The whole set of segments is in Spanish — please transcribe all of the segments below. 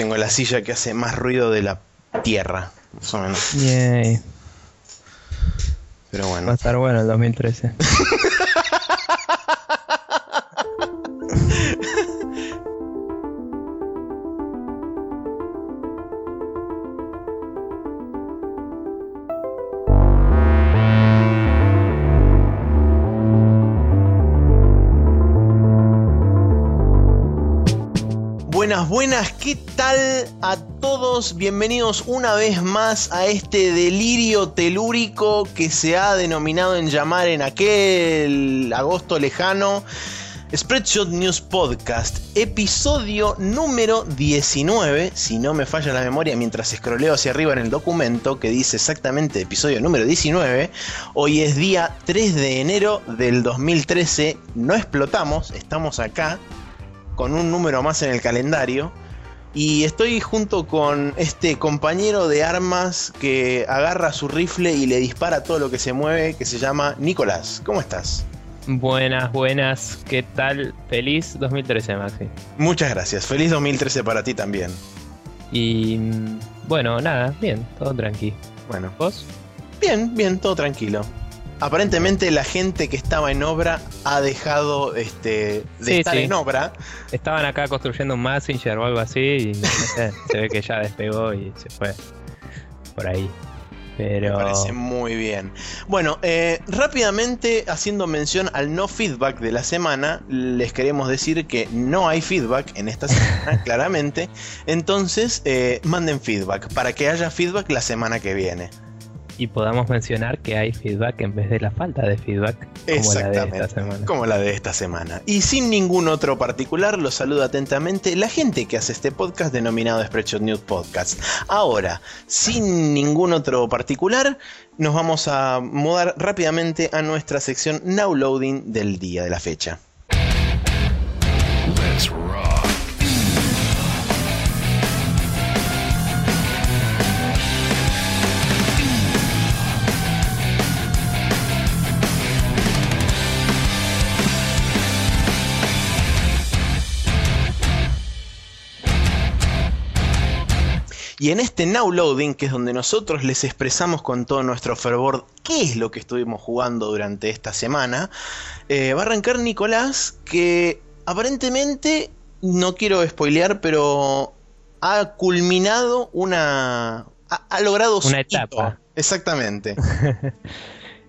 tengo la silla que hace más ruido de la tierra, más o menos. Yay. Pero Va a bueno. estar bueno el 2013. a todos? Bienvenidos una vez más a este delirio telúrico que se ha denominado en llamar en aquel agosto lejano Spreadshot News Podcast, episodio número 19, si no me falla la memoria mientras escroleo hacia arriba en el documento que dice exactamente episodio número 19. Hoy es día 3 de enero del 2013, no explotamos, estamos acá con un número más en el calendario. Y estoy junto con este compañero de armas que agarra su rifle y le dispara todo lo que se mueve, que se llama Nicolás. ¿Cómo estás? Buenas, buenas. ¿Qué tal? Feliz 2013, Maxi. Muchas gracias. Feliz 2013 para ti también. Y mm, bueno, nada, bien, todo tranqui. Bueno, ¿Vos? bien, bien, todo tranquilo. Aparentemente la gente que estaba en obra ha dejado este, de Sí, estar sí. en obra. Estaban acá construyendo un Messenger o algo así y no sé, se ve que ya despegó y se fue por ahí. Me Pero parece muy bien. Bueno, eh, rápidamente haciendo mención al no feedback de la semana, les queremos decir que no hay feedback en esta semana, claramente. Entonces, eh, manden feedback para que haya feedback la semana que viene. Y podamos mencionar que hay feedback en vez de la falta de feedback como la de esta semana. como la de esta semana. Y sin ningún otro particular, los saluda atentamente la gente que hace este podcast denominado Spreadshot News Podcast. Ahora, sin ningún otro particular, nos vamos a mudar rápidamente a nuestra sección Now Loading del día de la fecha. Y en este Now Loading, que es donde nosotros les expresamos con todo nuestro fervor qué es lo que estuvimos jugando durante esta semana, eh, va a arrancar Nicolás, que aparentemente, no quiero spoilear, pero ha culminado una... ha, ha logrado Una hito. etapa. Exactamente.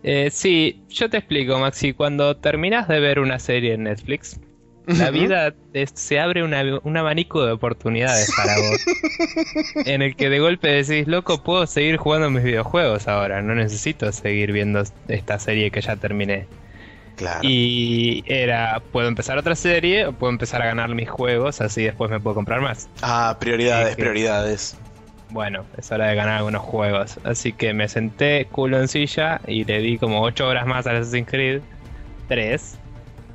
Eh, sí, yo te explico, Maxi. Cuando terminas de ver una serie en Netflix, la vida se abre una- un abanico de oportunidades para vos. en el que de golpe decís, loco, puedo seguir jugando mis videojuegos ahora. No necesito seguir viendo esta serie que ya terminé. Claro. Y era, puedo empezar otra serie o puedo empezar a ganar mis juegos, así después me puedo comprar más. Ah, prioridades, que- prioridades. Bueno, es hora de ganar algunos juegos. Así que me senté culo en silla y le di como 8 horas más al Assassin's Creed 3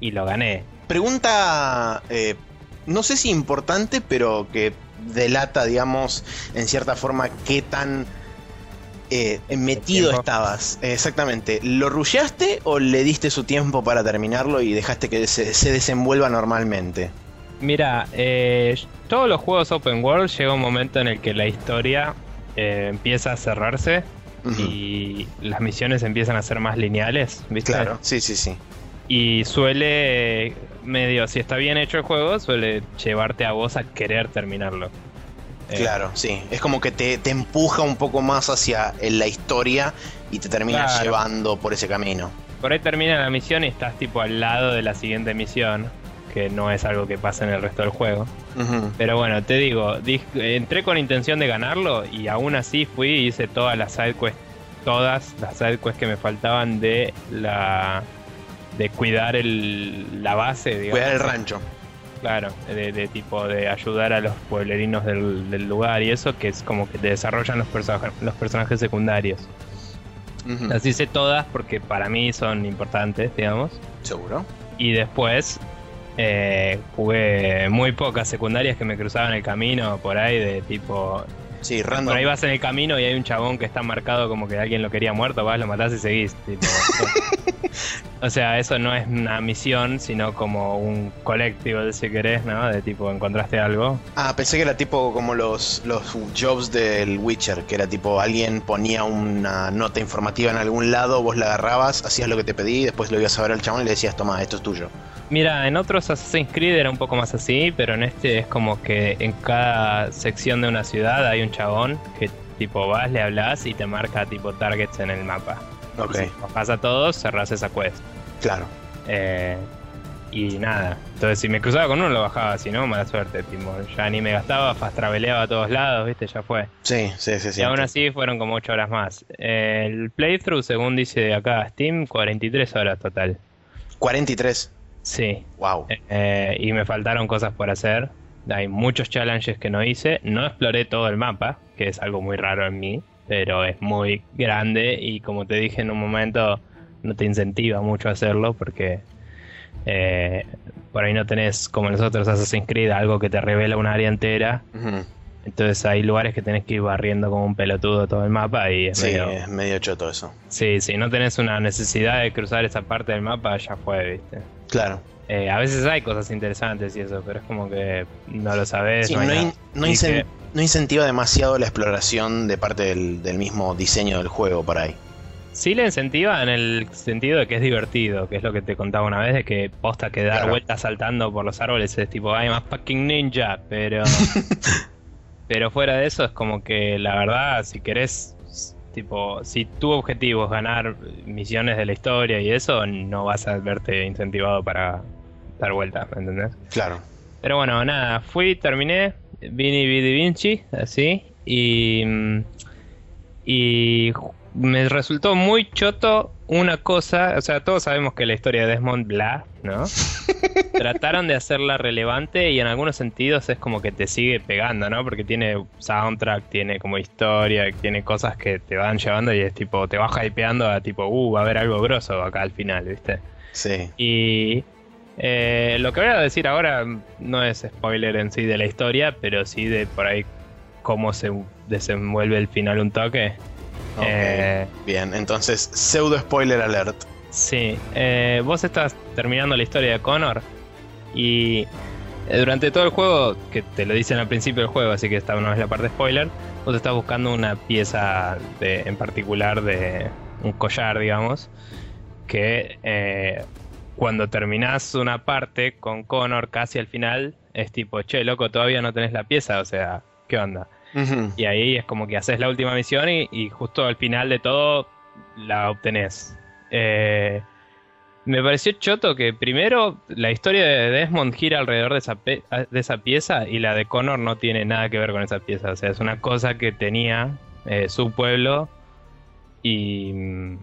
y lo gané. Pregunta, eh, no sé si importante, pero que delata, digamos, en cierta forma, qué tan eh, metido estabas. Exactamente. ¿Lo rusheaste o le diste su tiempo para terminarlo y dejaste que se, se desenvuelva normalmente? Mira, eh, todos los juegos open world llega un momento en el que la historia eh, empieza a cerrarse y las misiones empiezan a ser más lineales, ¿viste? Claro, sí, sí, sí. Y suele, medio, si está bien hecho el juego, suele llevarte a vos a querer terminarlo. Eh, Claro, sí. Es como que te, te empuja un poco más hacia eh, la historia y te termina Claro. llevando por ese camino. Por ahí termina la misión y estás tipo al lado de la siguiente misión, que no es algo que pasa en el resto del juego. Pero bueno, te digo, di- entré con intención de ganarlo y aún así fui y hice todas las side quests, todas las side quests que me faltaban de la de cuidar el, la base, digamos. Cuidar el rancho. Claro, de, de tipo de ayudar a los pueblerinos del, del lugar y eso, que es como que te desarrollan los, perso- los personajes secundarios. Las hice todas porque para mí son importantes, digamos. Seguro. Y después eh, jugué muy pocas secundarias que me cruzaban el camino por ahí de tipo... Sí, random. Por ahí vas en el camino y hay un chabón que está marcado como que alguien lo quería muerto, vas, lo matás y seguís. tipo, o sea, eso no es una misión, sino como un colectivo, si querés, ¿no? De tipo, encontraste algo. Ah, pensé que era tipo como los, los jobs del Witcher, que era tipo alguien ponía una nota informativa en algún lado, vos la agarrabas, hacías lo que te pedí, después lo ibas a ver al chabón y le decías, toma, esto es tuyo. Mira, en otros Assassin's Creed era un poco más así, pero en este es como que en cada sección de una ciudad hay un chabón que tipo vas, le hablas y te marca tipo targets en el mapa. Ok, Si vas a todos, cerrás esa quest. claro. Eh, y nada, entonces si me cruzaba con uno lo bajaba, si no, mala suerte, tipo, ya ni me gastaba, fast traveleaba a todos lados, viste, ya fue. Sí, sí, sí. sí y aún así fueron como 8 horas más. El playthrough, según dice acá Steam, 43 horas total. 43. Sí. Wow. Eh, y me faltaron cosas por hacer. Hay muchos challenges que no hice. No exploré todo el mapa, que es algo muy raro en mí, pero es muy grande y como te dije en un momento, no te incentiva mucho a hacerlo porque eh, por ahí no tenés, como nosotros Assassin's Creed, algo que te revela un área entera. Entonces hay lugares que tenés que ir barriendo como un pelotudo todo el mapa y es Sí, medio... es medio choto eso. Sí, si no tenés una necesidad de cruzar esa parte del mapa, ya fue, viste. Claro. Eh, a veces hay cosas interesantes y eso, pero es como que no lo sabes. Sí, no no, hay in- nada. no Y incen- que- no incentiva demasiado la exploración de parte del, del mismo diseño del juego por ahí. Sí le incentiva en el sentido de que es divertido, que es lo que te contaba una vez, de que posta que dar Claro. vueltas saltando por los árboles es tipo, ay, más fucking ninja, pero... pero fuera de eso es como que la verdad, si querés, tipo, si tu objetivo es ganar misiones de la historia y eso, no vas a verte incentivado para dar vueltas, ¿me entendés? Claro. Pero bueno, nada, fui, terminé, Vini Vidi Vinci, así, y, mm, y me resultó muy choto una cosa, o sea, todos sabemos que la historia de Desmond bla, ¿no? Trataron de hacerla relevante y en algunos sentidos es como que te sigue pegando, ¿no? Porque tiene soundtrack, tiene como historia, tiene cosas que te van llevando y es tipo, te va hypeando a tipo, uh, va a haber algo grosso acá al final, ¿viste? Sí. Y eh, lo que voy a decir ahora no es spoiler en sí de la historia, pero sí de por ahí cómo se desenvuelve el final un toque. Eh, Bien, entonces, pseudo spoiler alert. sí, eh, vos estás terminando la historia de Connor y durante todo el juego, que te lo dicen al principio del juego, así que esta no es la parte spoiler, vos estás buscando una pieza de, en particular de un collar, digamos, que cuando terminás una parte con Connor casi al final, es tipo, che, loco, todavía no tenés la pieza, o sea, ¿qué onda? Y ahí es como que haces la última misión y, y justo al final de todo la obtenés. Eh, me pareció choto que primero la historia de Desmond gira alrededor de esa, de esa pieza y la de Connor no tiene nada que ver con esa pieza. O sea, es una cosa que tenía eh, su pueblo y mm,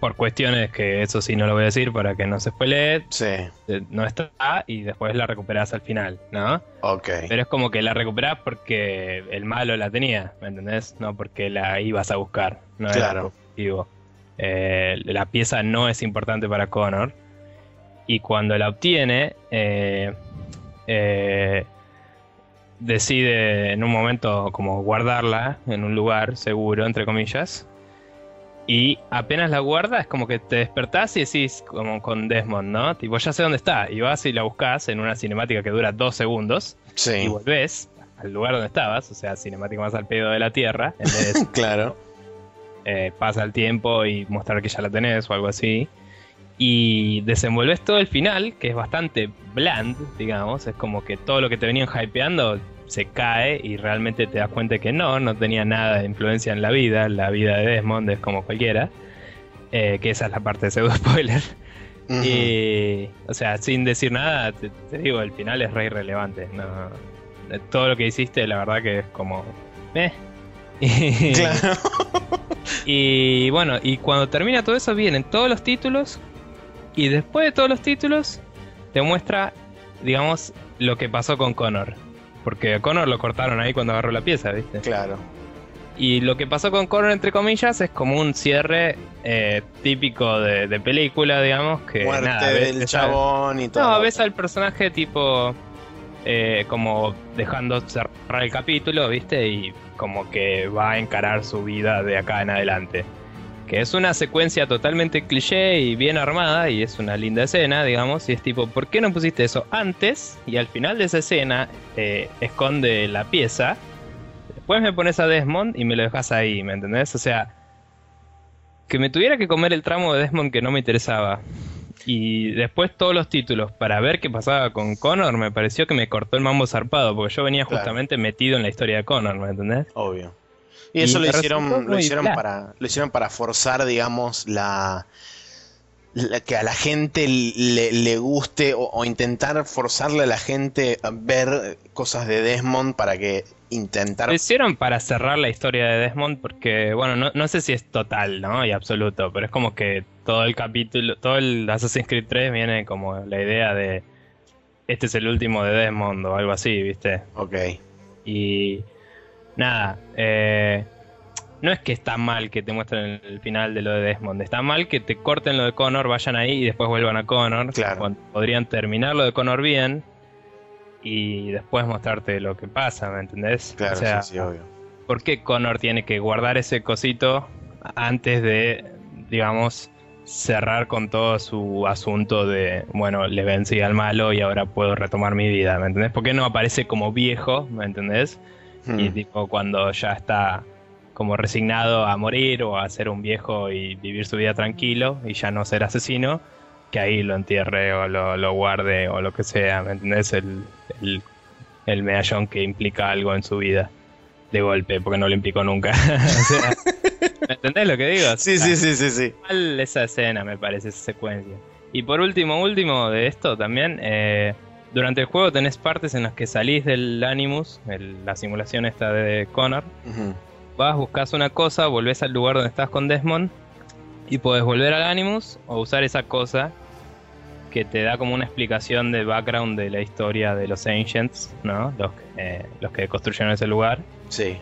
por cuestiones que eso sí no lo voy a decir para que no se spoilee, Sí, eh, no está y después la recuperás al final, ¿no? ok. Pero es como que la recuperás porque el malo la tenía, ¿me entendés? No porque la ibas a buscar, no era Claro. objetivo. Eh, la pieza no es importante para Connor. Y cuando la obtiene, eh, eh, decide en un momento como guardarla en un lugar seguro, entre comillas. Y apenas la guarda, es como que te despertás y decís, como con Desmond, ¿no? Tipo, ya sé dónde está. Y vas y la buscas en una cinemática que dura dos segundos. Y Sí, volvés al lugar donde estabas, o sea, cinemática más al pedo de la Tierra. En vez de claro. eh, pasa el tiempo y mostrar que ya la tenés o algo así. Y desenvolves todo el final, que es bastante bland, digamos. Es como que todo lo que te venían hypeando se cae y realmente te das cuenta que no, no tenía nada de influencia en la vida. La vida de Desmond es como cualquiera. Eh, que esa es la parte de pseudo spoiler. Y, o sea, sin decir nada, te, te digo, el final es re irrelevante. No, eh, todo lo que hiciste, la verdad que es como. Eh. Y, Claro. y bueno, y cuando termina todo eso, vienen todos los títulos. Y después de todos los títulos, te muestra, digamos, lo que pasó con Connor. Porque a Connor lo cortaron ahí cuando agarró la pieza, ¿viste? Claro. Y lo que pasó con Connor, entre comillas, es como un cierre eh, típico de, de película, digamos. Que Muerte nada, del al- chabón y todo. No, ves al personaje tipo. eh, como dejando cerrar el capítulo, ¿viste? Y como que va a encarar su vida de acá en adelante. Que es una secuencia totalmente cliché y bien armada y es una linda escena, digamos, y es tipo, ¿por qué no pusiste eso antes? Y al final de esa escena eh, esconde la pieza, después me pones a Desmond y me lo dejas ahí, ¿me entendés? O sea, que me tuviera que comer el tramo de Desmond que no me interesaba. Y después todos los títulos para ver qué pasaba con Connor, me pareció que me cortó el mambo zarpado, porque yo venía justamente metido en la historia de Connor, ¿me entendés? Obvio. Y eso lo hicieron, lo hicieron para, lo hicieron para forzar, digamos, la, que a la gente le, guste o, intentar forzarle a la gente a ver cosas de Desmond para que intentar... Lo hicieron para cerrar la historia de Desmond porque, bueno, no, no sé si es total, ¿no? Y absoluto, pero es como que todo el capítulo, todo el Assassin's Creed 3 viene como la idea de este es el último de Desmond o algo así, ¿viste? Ok. Y nada, eh, no es que está mal que te muestren el final de lo de Desmond, está mal que te corten lo de Connor, vayan ahí y después vuelvan a Connor. Claro. Podrían terminar lo de Connor bien y después mostrarte lo que pasa, ¿me entendés? Claro, sí, sí, obvio. ¿Por qué Connor tiene que guardar ese cosito antes de, digamos, cerrar con todo su asunto de, bueno, le vencí al malo y ahora puedo retomar mi vida, ¿me entendés? ¿Por qué no aparece como viejo, ¿me entendés? Y tipo cuando ya está como resignado a morir o a ser un viejo y vivir su vida tranquilo y ya no ser asesino, que ahí lo entierre o lo, guarde o lo que sea, ¿me entendés? El, el, medallón que implica algo en su vida de golpe, porque no lo implicó nunca. ¿Me entendés lo que digo? Sí, sí, sí, sí, sí. Mal esa escena, me parece, esa secuencia. Y por último, último de esto también, eh, durante el juego tenés partes en las que salís del Animus, la simulación esta de Connor. Vas, buscas una cosa, volvés al lugar donde estás con Desmond y podés volver al Animus o usar esa cosa que te da como una explicación de background de la historia de los Ancients, ¿no? Los, los que construyeron ese lugar. Sí.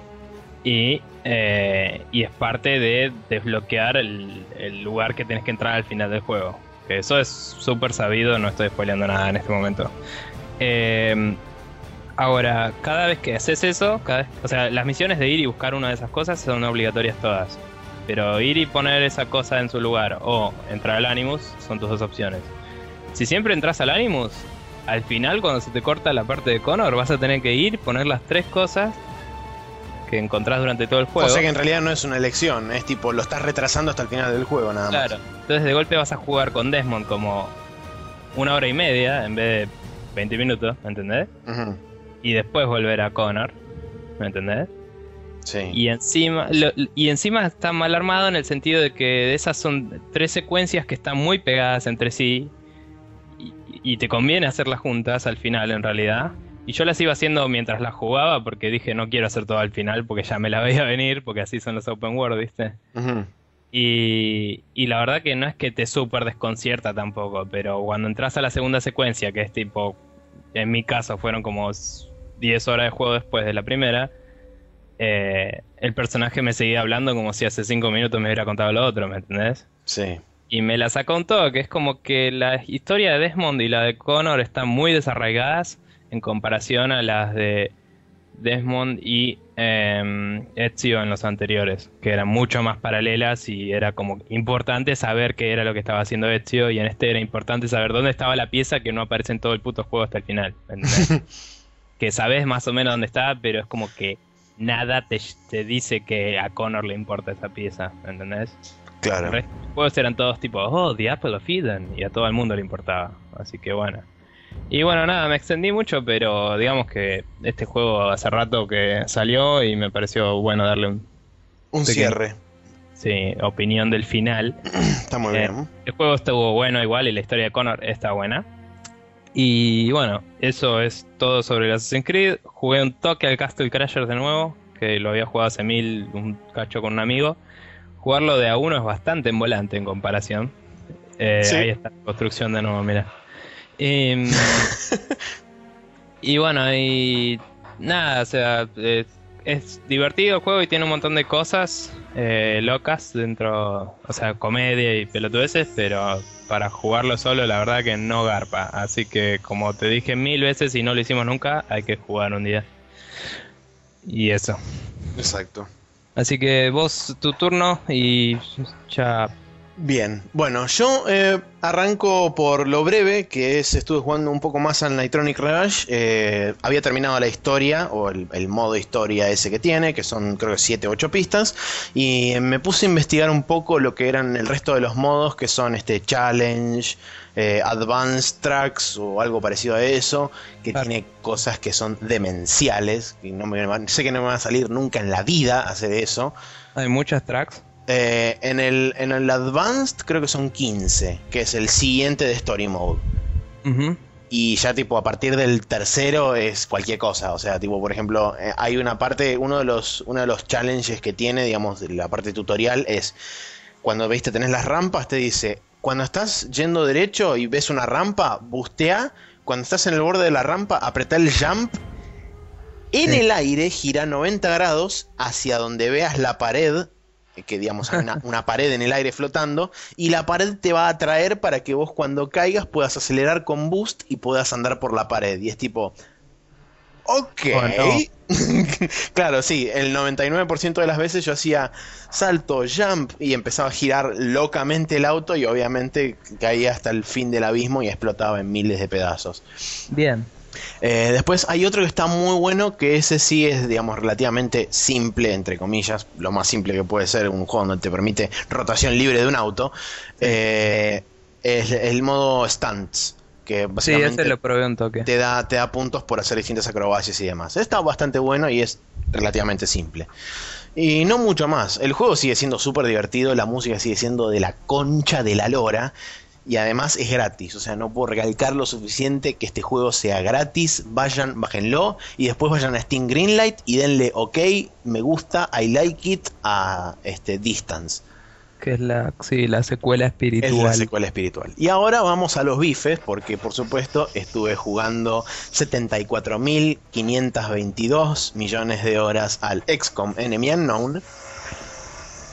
Y, eh, y es parte de desbloquear el, el, lugar que tienes que entrar al final del juego. Que eso es súper sabido, no estoy spoileando nada en este momento. Eh, ahora, cada vez que haces eso, cada o sea, las misiones de ir y buscar una de esas cosas son obligatorias todas. Pero ir y poner esa cosa en su lugar o entrar al Animus son tus dos opciones. Si siempre entras al Animus, al final cuando se te corta la parte de Connor vas a tener que ir, poner las tres cosas que encontrás durante todo el juego. O sea que en realidad no es una elección, es tipo, lo estás retrasando hasta el final del juego nada más. Claro, entonces de golpe vas a jugar con Desmond como una hora y media en vez de 20 minutos, ¿me entendés? Y después volver a Connor, ¿me entendés? Sí. Y encima, y encima está mal armado en el sentido de que esas son tres secuencias que están muy pegadas entre sí y, y te conviene hacerlas juntas al final en realidad. Y yo las iba haciendo mientras las jugaba porque dije no quiero hacer todo al final porque ya me la veía venir porque así son los open world, ¿viste? y, y, la verdad que no es que te súper desconcierta tampoco, pero cuando entras a la segunda secuencia, que es tipo, en mi caso fueron como 10 horas de juego después de la primera, eh, el personaje me seguía hablando como si hace 5 minutos me hubiera contado lo otro, ¿me entendés? Sí. Y me la sacó un toque, es como que la historia de Desmond y la de Connor están muy desarraigadas en comparación a las de Desmond y eh, Ezio en los anteriores, que eran mucho más paralelas y era como importante saber qué era lo que estaba haciendo Ezio y en este era importante saber dónde estaba la pieza que no aparece en todo el puto juego hasta el final. que sabes más o menos dónde está, pero es como que nada te, te, dice que a Connor le importa esa pieza, ¿entendés? Claro. Los juegos eran todos tipo, oh, The Apple of Eden, y a todo el mundo le importaba. Así que bueno. Y bueno, nada, me extendí mucho, pero digamos que este juego hace rato que salió y me pareció bueno darle un... Un cierre. Sí, opinión del final. Está muy bien. Eh, el juego estuvo bueno igual y la historia de Connor está buena. Y bueno, eso es todo sobre el Assassin's Creed. Jugué un toque al Castle Crashers de nuevo, que lo había jugado hace mil, un cacho con un amigo. Jugarlo de a uno es bastante en volante en comparación. Eh, ahí está la construcción de nuevo, mira. Em, y bueno, y nada, o sea, es, divertido el juego y tiene un montón de cosas eh, locas dentro, o sea, comedia y pelotudeces, pero para jugarlo solo la verdad que no garpa. Así que como te dije mil veces y no lo hicimos nunca, hay que jugar un día. Y eso. Exacto. Así que vos, tu turno y ya Bien, bueno, yo eh, arranco por lo breve, que es, estuve jugando un poco más al Nitronic Rush, eh, había terminado la historia, o el, modo historia ese que tiene, que son creo que 7 o 8 pistas, y me puse a investigar un poco lo que eran el resto de los modos, que son este Challenge, eh, Advanced Tracks o algo parecido a eso, que tiene cosas que son demenciales, y no me, sé que no me va a salir nunca en la vida hacer eso. Hay muchas tracks. Eh, en, el, en el Advanced creo que son 15, que es el siguiente de Story Mode. Y ya tipo a partir del tercero es cualquier cosa. O sea, tipo, por ejemplo, eh, hay una parte, uno de los, uno de los challenges que tiene, digamos, la parte tutorial es cuando viste tenés las rampas, te dice, cuando estás yendo derecho y ves una rampa, bustea, cuando estás en el borde de la rampa, apretá el jump. En el aire gira 90 grados hacia donde veas la pared que digamos hay una, pared en el aire flotando y la pared te va a atraer para que vos cuando caigas puedas acelerar con boost y puedas andar por la pared. Y es tipo ok. Claro sí el 99% de las veces yo hacía salto jump y empezaba a girar locamente el auto y obviamente caía hasta el fin del abismo y explotaba en miles de pedazos. Bien eh, después hay otro que está muy bueno, que ese sí es, digamos, relativamente simple, entre comillas, lo más simple que puede ser un juego donde te permite rotación libre de un auto. Eh, es el modo stunts. Que básicamente lo probé un toque. Te da, te da puntos por hacer distintas acrobacias y demás. Está bastante bueno y es relativamente simple. Y no mucho más. El juego sigue siendo súper divertido, la música sigue siendo de la concha de la lora y además es gratis. O sea, no puedo recalcar lo suficiente que este juego sea gratis. Vayan, bájenlo y después vayan a Steam Greenlight y denle OK, me gusta, I like it a este Distance. Que es la, sí, la secuela espiritual. Es la secuela espiritual. Y ahora vamos a los bifes, porque por supuesto estuve jugando 74.522 millones de horas al XCOM Enemy Unknown.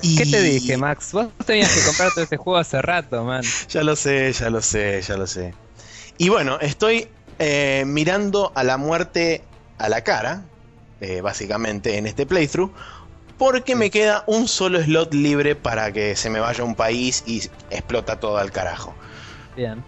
¿Qué te dije, Max? Vos tenías que comprar todo ese juego hace rato, man. Ya lo sé, ya lo sé, ya lo sé. Y bueno, estoy eh, mirando a la muerte a la cara, eh, básicamente en este playthrough, porque me queda un solo slot libre para que se me vaya a un país y explota todo al carajo. Bien.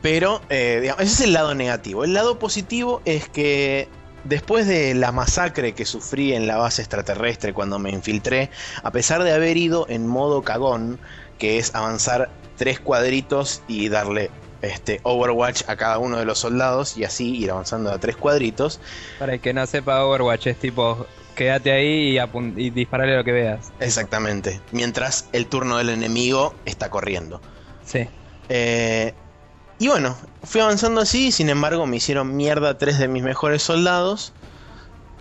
Pero, eh, digamos, ese es el lado negativo. El lado positivo es que Después de la masacre que sufrí en la base extraterrestre cuando me infiltré, a pesar de haber ido en modo cagón, que es avanzar tres cuadritos y darle este Overwatch a cada uno de los soldados y así ir avanzando a tres cuadritos. Para el que no sepa Overwatch es tipo quédate ahí y, y disparale lo que veas. Exactamente. Mientras el turno del enemigo está corriendo. Sí. Eh, y bueno, fui avanzando así, sin embargo me hicieron mierda tres de mis mejores soldados.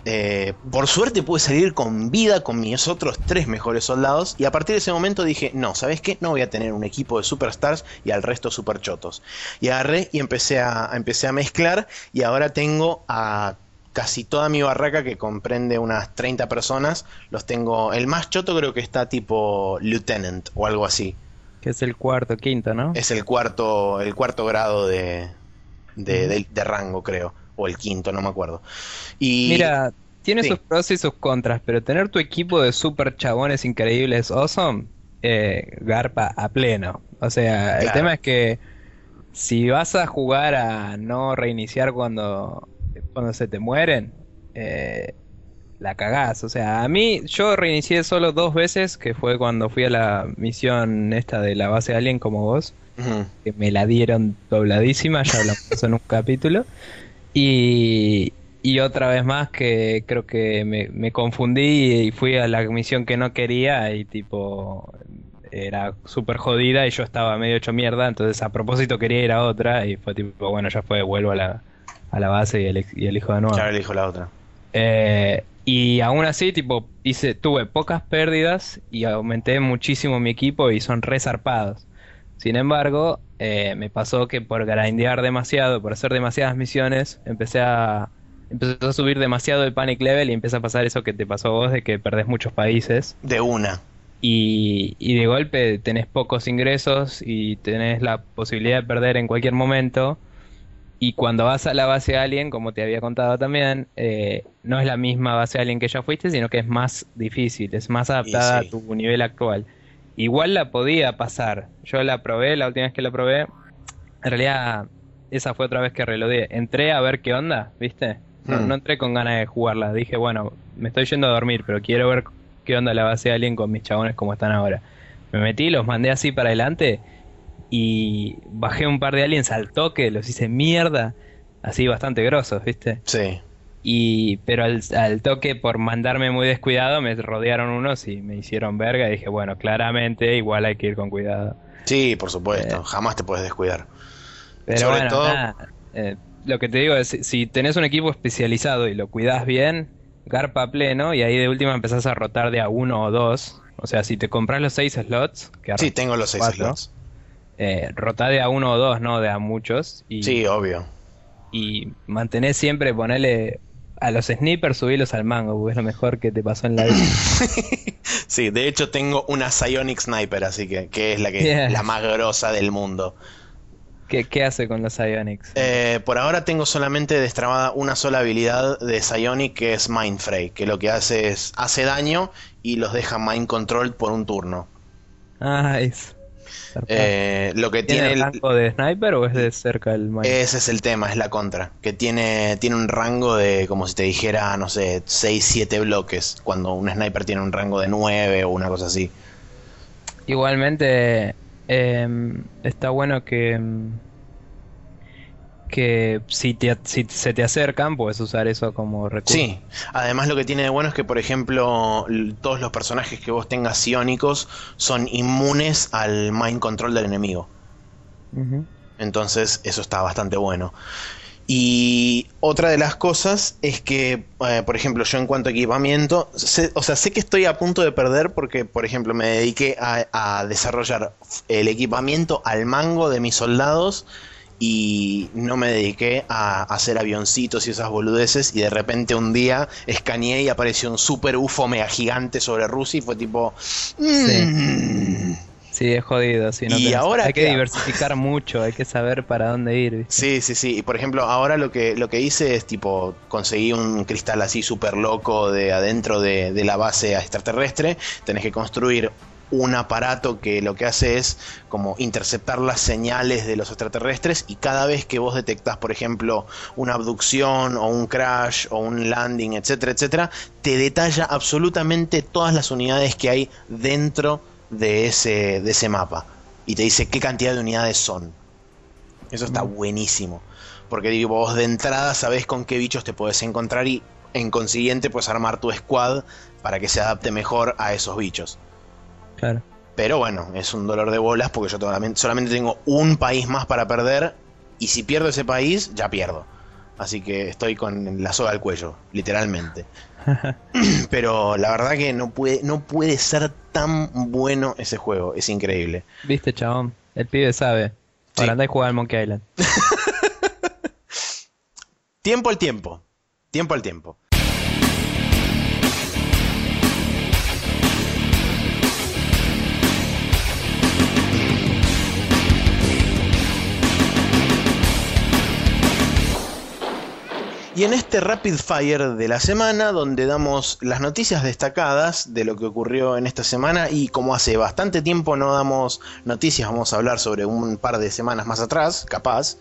Eh, por suerte pude salir con vida con mis otros tres mejores soldados y a partir de ese momento dije, no, ¿sabes qué? No voy a tener un equipo de superstars y al resto superchotos. Y agarré y empecé a, empecé a mezclar y ahora tengo a casi toda mi barraca que comprende unas 30 personas. Los tengo, el más choto creo que está tipo lieutenant o algo así. Que es el cuarto, quinto, ¿no? Es el cuarto, el cuarto grado de, de, rango, creo. O el quinto, no me acuerdo. Y, Mira, tiene sus pros y sus contras, pero tener tu equipo de super chabones increíbles, awesome, eh, garpa a pleno. O sea, el tema es que si vas a jugar a no reiniciar cuando, cuando se te mueren, eh, la cagás. O sea, a mí yo reinicié solo dos veces, que fue cuando fui a la misión esta de la base Alien como vos, que me la dieron dobladísima, ya hablamos en un capítulo. Y, y otra vez más que creo que me, me, confundí y fui a la misión que no quería y tipo era súper jodida y yo estaba medio hecho mierda, entonces a propósito quería ir a otra y fue tipo, bueno, ya fue, vuelvo a la, a la base y, el, y elijo de nuevo. Ya elijo la otra. Eh, y aún así, tipo, hice, tuve pocas pérdidas y aumenté muchísimo mi equipo y son resarpados. Sin embargo, eh, me pasó que por grindear demasiado, por hacer demasiadas misiones, empecé a, empezó a subir demasiado el panic level y empieza a pasar eso que te pasó a vos de que perdés muchos países. De una. Y, y de golpe tenés pocos ingresos y tenés la posibilidad de perder en cualquier momento Y cuando vas a la base Alien, como te había contado también, eh, no es la misma base Alien que ya fuiste, sino que es más difícil, es más adaptada sí. a tu nivel actual. Igual la podía pasar. Yo la probé, la última vez que la probé, en realidad esa fue otra vez que reloadé. Entré a ver qué onda, ¿viste? No, Hmm. no entré con ganas de jugarla. Dije, bueno, me estoy yendo a dormir, pero quiero ver qué onda la base Alien con mis chabones como están ahora. Me metí, los mandé así para adelante y bajé un par de aliens al toque, los hice mierda, así bastante grosos, ¿viste? Sí. Y pero al, al toque por mandarme muy descuidado me rodearon unos y me hicieron verga y dije, bueno, claramente igual hay que ir con cuidado. Sí, por supuesto. Eh. Jamás te puedes descuidar. Pero Sobre bueno, todo- nada, eh, lo que te digo es, si- tenés un equipo especializado y lo cuidás bien, garpa pleno y ahí de última empezás a rotar de a uno o dos. O sea, si te compras los seis slots, que Sí, tengo los seis cuatro, slots. Eh, rotá de a uno o dos, no de a muchos. Y, Sí, obvio. y mantenés siempre, ponele a los snipers, subilos al mango, porque es lo mejor que te pasó en la vida. Sí, de hecho tengo una Psionic Sniper, así que, que es la que Yeah. la más grosa del mundo. ¿Qué, qué hace con los Ionics? Eh, por ahora tengo solamente destrabada una sola habilidad de Psionic que es Mind Fray, que lo que hace es hace daño y los deja mind controlled por un turno. Ah, es. Eh, lo que ¿Tiene tiene el- rango de sniper o es de cerca el mine? ese es el tema, es la contra, que tiene tiene un rango de como si te dijera, no sé, 6 7 bloques, cuando un sniper tiene un rango de 9 o una cosa así. Igualmente, em, está bueno que, em, que si, te, si se te acercan, puedes usar eso como recurso. Sí, además lo que tiene de bueno es que, por ejemplo, todos los personajes que vos tengas psiónicos son inmunes al mind control del enemigo. Entonces, eso está bastante bueno. Y otra de las cosas es que, eh, por ejemplo, yo en cuanto a equipamiento, sé- o sea, sé que estoy a punto de perder porque, por ejemplo, me dediqué a, a desarrollar el equipamiento al mango de mis soldados y no me dediqué a hacer avioncitos y esas boludeces y de repente un día escaneé y apareció un super UFO mega gigante sobre Rusia y fue tipo... "Mm". Sí, es jodido. Si no ¿Y tenés- ahora hay que diversificar mucho, hay que saber para dónde ir. ¿viste? Sí, sí, sí. Y por ejemplo, ahora lo que, lo que hice es tipo, conseguí un cristal así súper loco de adentro de, de la base extraterrestre. Tenés que construir un aparato que lo que hace es como interceptar las señales de los extraterrestres y cada vez que vos detectás, por ejemplo, una abducción o un crash o un landing, etcétera, etcétera, te detalla absolutamente todas las unidades que hay dentro de ese, de ese mapa y te dice qué cantidad de unidades son. Eso está buenísimo. Porque digo, vos de entrada sabés con qué bichos te puedes encontrar y en consiguiente puedes armar tu squad para que se adapte mejor a esos bichos. Claro. Pero bueno, es un dolor de bolas porque yo solamente, solamente tengo un país más para perder y si pierdo ese país, ya pierdo. Así que estoy con la soga al cuello, literalmente. Pero la verdad que no puede, no puede ser tan bueno ese juego, es increíble. Viste, chabón. El pibe sabe. Sí. Ahora andá y juega al Monkey Island. Tiempo al tiempo, tiempo al tiempo. Y en este Rapid Fire de la semana, donde damos las noticias destacadas de lo que ocurrió en esta semana, y como hace bastante tiempo no damos noticias, vamos a hablar sobre un par de semanas más atrás, capaz,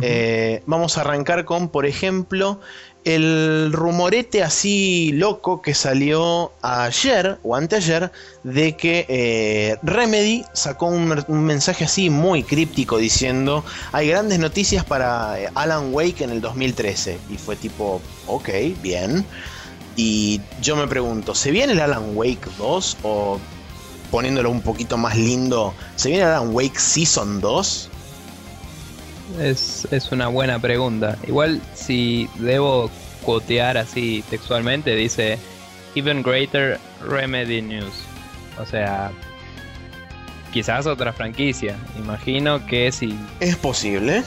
eh, vamos a arrancar con, por ejemplo, el rumorete así loco que salió ayer o anteayer de que eh, Remedy sacó un, un mensaje así muy críptico diciendo hay grandes noticias para eh, Alan Wake en el 2013 y fue tipo ok bien. Y yo me pregunto ¿se viene el Alan Wake 2 o poniéndolo un poquito más lindo ¿se viene el Alan Wake Season 2? Es, es una buena pregunta. Igual si debo quotear así textualmente, dice Even Greater Remedy News. O sea, quizás otra franquicia. Imagino que si Es posible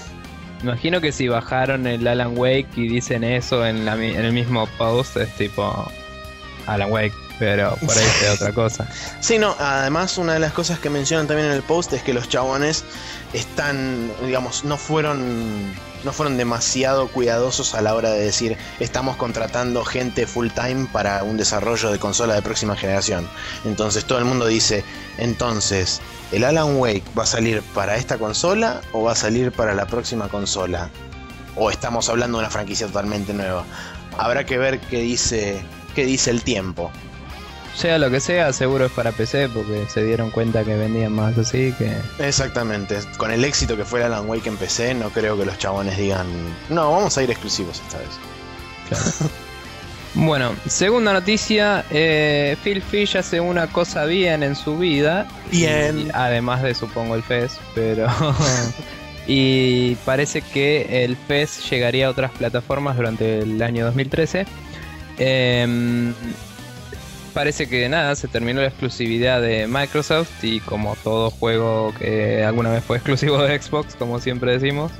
imagino que si bajaron el Alan Wake y dicen eso en, la en el mismo post es tipo Alan Wake pero por ahí sea otra cosa. Sí, no, además una de las cosas que mencionan también en el post es que los chabones están, digamos, no fueron no fueron demasiado cuidadosos a la hora de decir estamos contratando gente full time para un desarrollo de consola de próxima generación. Entonces todo el mundo dice, entonces, ¿el Alan Wake va a salir para esta consola o va a salir para la próxima consola? O estamos hablando de una franquicia totalmente nueva. Habrá que ver qué dice, qué dice el tiempo. Sea lo que sea, seguro es para PC porque se dieron cuenta que vendían más así que. Exactamente. Con el éxito que fue Alan Wake en PC, no creo que los chabones digan, no, vamos a ir exclusivos esta vez. Claro. bueno, segunda noticia, eh, Phil Fish hace una cosa bien en su vida. Bien. además de supongo el FES, pero... y parece que el FES llegaría a otras plataformas durante el año 2013. Eh, em, parece que nada, se terminó la exclusividad de Microsoft y como todo juego que alguna vez fue exclusivo de Xbox, como siempre decimos,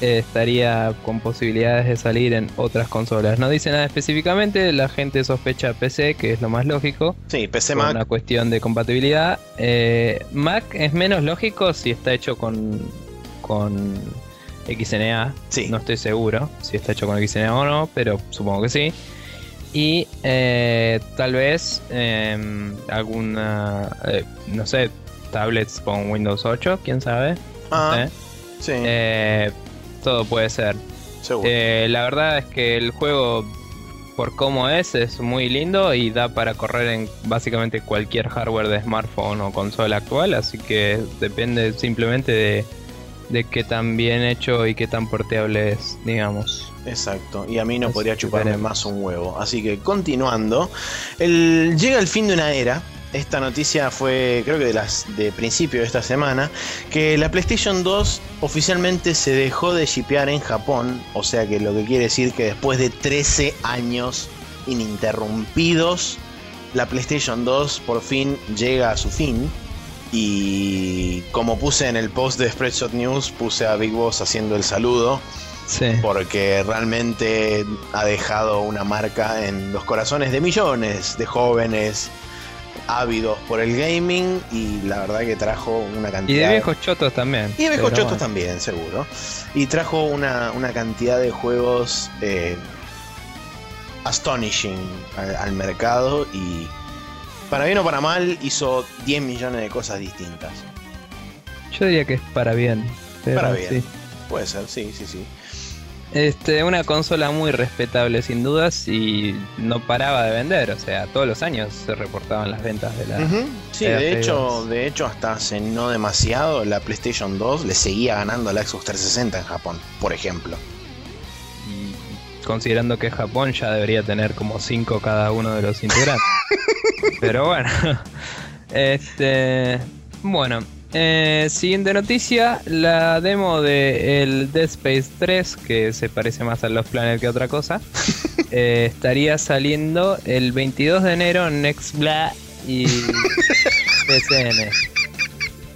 eh, estaría con posibilidades de salir en otras consolas. No dice nada específicamente, la gente sospecha PC, que es lo más lógico. Sí, PC Mac. Una cuestión de compatibilidad. Eh, Mac es menos lógico si está hecho con, con XNA. Sí. No estoy seguro si está hecho con XNA o no, pero supongo que sí y eh, tal vez em, alguna, eh, no sé, tablets con Windows 8, quién sabe. Ah, sí. Eh, todo puede ser. Seguro. la verdad es que el juego, por cómo es, es muy lindo y da para correr en básicamente cualquier hardware de smartphone o consola actual, así que depende simplemente de, de qué tan bien hecho y qué tan porteable es, digamos. Exacto, y a mí no podría chuparme más un huevo. Así que continuando, el, llega el fin de una era. Esta noticia fue, creo que de las de principio de esta semana, que la PlayStation 2 oficialmente se dejó de shipear en Japón. O sea que lo que quiere decir que después de 13 años ininterrumpidos, la PlayStation 2 por fin llega a su fin. Y como puse en el post de Spreadshot News, puse a Big Boss haciendo el saludo porque realmente ha dejado una marca en los corazones de millones de jóvenes ávidos por el gaming y la verdad que trajo una cantidad... Y de viejos chotos también. Y de viejos chotos también, seguro. Y trajo una, cantidad de juegos eh, astonishing al, mercado y para bien o para mal hizo 10 millones de cosas distintas. Yo diría que es para bien. para bien. Puede ser, sí, sí, sí. Este, una consola muy respetable sin dudas y no paraba de vender, o sea, todos los años se reportaban las ventas de la. Sí, de, hecho, de hecho hasta hace no demasiado la PlayStation 2 le seguía ganando a la Xbox 360 en Japón, por ejemplo. Y considerando que Japón ya debería tener como 5 cada uno de los integrantes. Pero bueno. Este, bueno, eh, siguiente noticia, la demo de el Dead Space 3, que se parece más a los Planet que a otra cosa, eh, estaría saliendo el 22 de enero en Nextbla y PCN.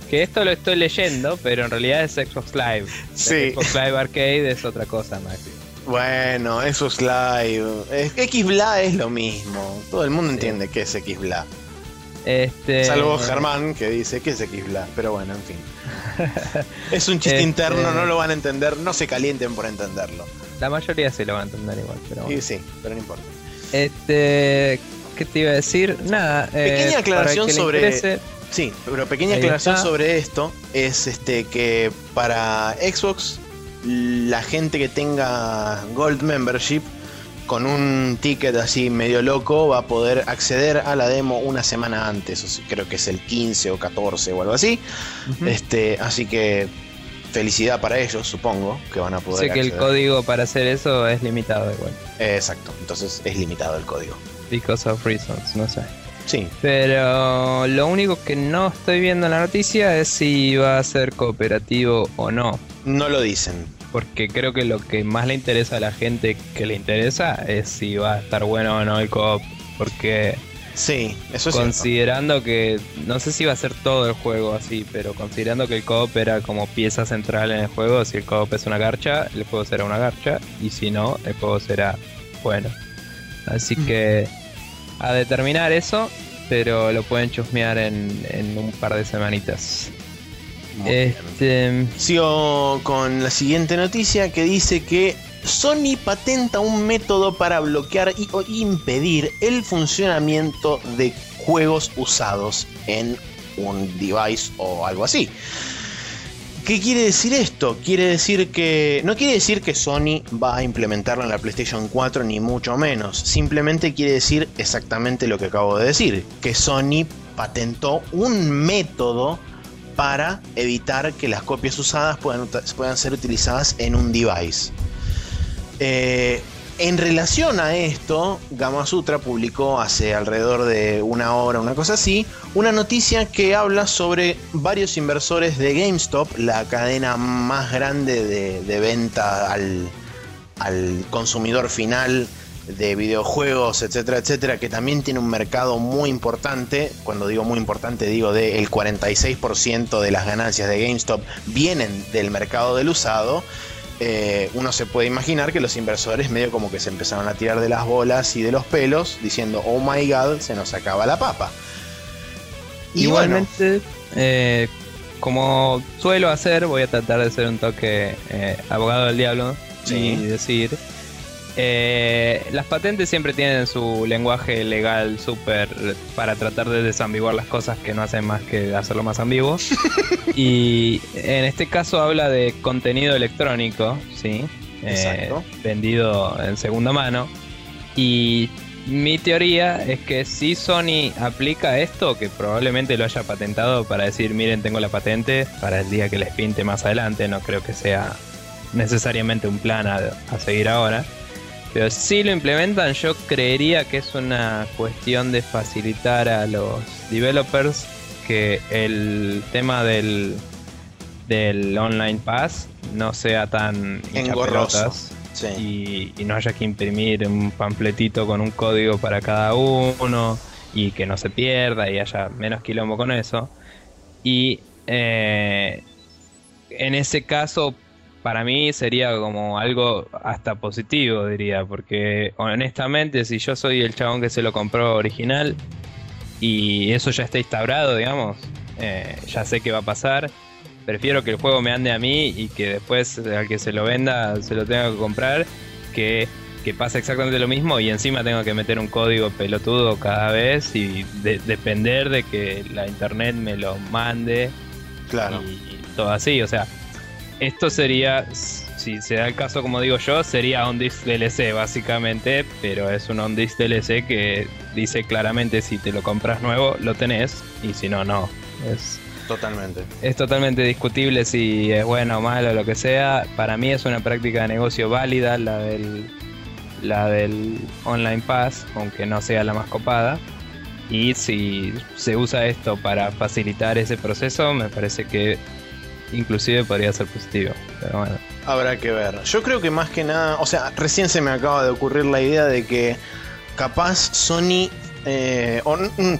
Que esto lo estoy leyendo, pero en realidad es Xbox Live. Sí. Xbox Live Arcade es otra cosa, Maxi. Bueno, eso es live. Xbla es lo mismo. Todo el mundo entiende que es Xbla. Este... Salvo Germán que dice que es Xbla, pero bueno, en fin. es un chiste interno, este- no lo van a entender, no se calienten por entenderlo. La mayoría sí lo van a entender igual, pero Sí, sí, pero no importa. Este, ¿qué te iba a decir? Nada, eh, pequeña aclaración sobre Sí, pero pequeña aclaración sobre esto es este que para Xbox la gente que tenga Gold Membership con un ticket así medio loco va a poder acceder a la demo una semana antes, creo que es el 15 o 14 o algo así. este, así que felicidad para ellos, supongo, que van a poder. Sé que el código para hacer eso es limitado igual. exacto, entonces es limitado el código. Because of reasons, no sé. Sí. Pero lo único que no estoy viendo en la noticia es si va a ser cooperativo o no. No lo dicen porque creo que lo que más le interesa a la gente que le interesa es si va a estar bueno o no el co-op, porque sí, eso es considerando que no sé si va a ser todo el juego así, pero considerando que el co-op era como pieza central en el juego, si el co-op es una garcha, el juego será una garcha y si no, el juego será bueno. Así que a determinar eso, pero lo pueden chusmear en, en un par de semanitas. Este... Sigo con la siguiente noticia que dice que Sony patenta un método para bloquear y, o impedir el funcionamiento de juegos usados en un device o algo así. ¿Qué quiere decir esto? Quiere decir que. No quiere decir que Sony va a implementarlo en la PlayStation 4, ni mucho menos. Simplemente quiere decir exactamente lo que acabo de decir: que Sony patentó un método para evitar que las copias usadas puedan, puedan ser utilizadas en un device. Eh, en relación a esto, Gamasutra publicó hace alrededor de una hora, una cosa así, una noticia que habla sobre varios inversores de GameStop, la cadena más grande de, venta al, al consumidor final de videojuegos, etcétera, etcétera, que también tiene un mercado muy importante. Cuando digo muy importante, digo de el 46% de las ganancias de GameStop vienen del mercado del usado. Eh, uno se puede imaginar que los inversores medio como que se empezaron a tirar de las bolas y de los pelos, diciendo, oh my god, se nos acaba la papa. Igualmente, eh, como suelo hacer, voy a tratar de ser un toque eh, abogado del diablo y decir eh, las patentes siempre tienen su lenguaje legal súper para tratar de desambiguar las cosas que no hacen más que hacerlo más ambiguo. y en este caso habla de contenido electrónico, ¿sí? Eh, vendido en segunda mano. Y mi teoría es que si Sony aplica esto, que probablemente lo haya patentado para decir, miren, tengo la patente para el día que les pinte más adelante, no creo que sea necesariamente un plan a seguir ahora. Pero si lo implementan, yo creería que es una cuestión de facilitar a los developers que el tema del, del online pass no sea tan engorroso y, y, no haya que imprimir un panfletito con un código para cada uno y que no se pierda y haya menos quilombo con eso. Y eh, en ese caso para mí sería como algo hasta positivo, diría, porque honestamente si yo soy el chabón que se lo compró original y eso ya está instaurado, digamos, eh, ya sé qué va a pasar, prefiero que el juego me ande a mí y que después al que se lo venda se lo tenga que comprar, que, que pasa exactamente lo mismo y encima tengo que meter un código pelotudo cada vez y depender de que la internet me lo mande. Claro. y todo así, o sea, esto sería, si se da el caso como digo yo, sería un disc DLC básicamente, pero es un on disc DLC que dice claramente si te lo compras nuevo lo tenés y si no, no. Es, totalmente. Es totalmente discutible si es bueno o malo, lo que sea. Para mí es una práctica de negocio válida la del, la del Online Pass, aunque no sea la más copada. Y si se usa esto para facilitar ese proceso, me parece que inclusive podría ser positivo. Pero bueno. Habrá que ver. Yo creo que más que nada, o sea, recién se me acaba de ocurrir la idea de que capaz Sony, eh,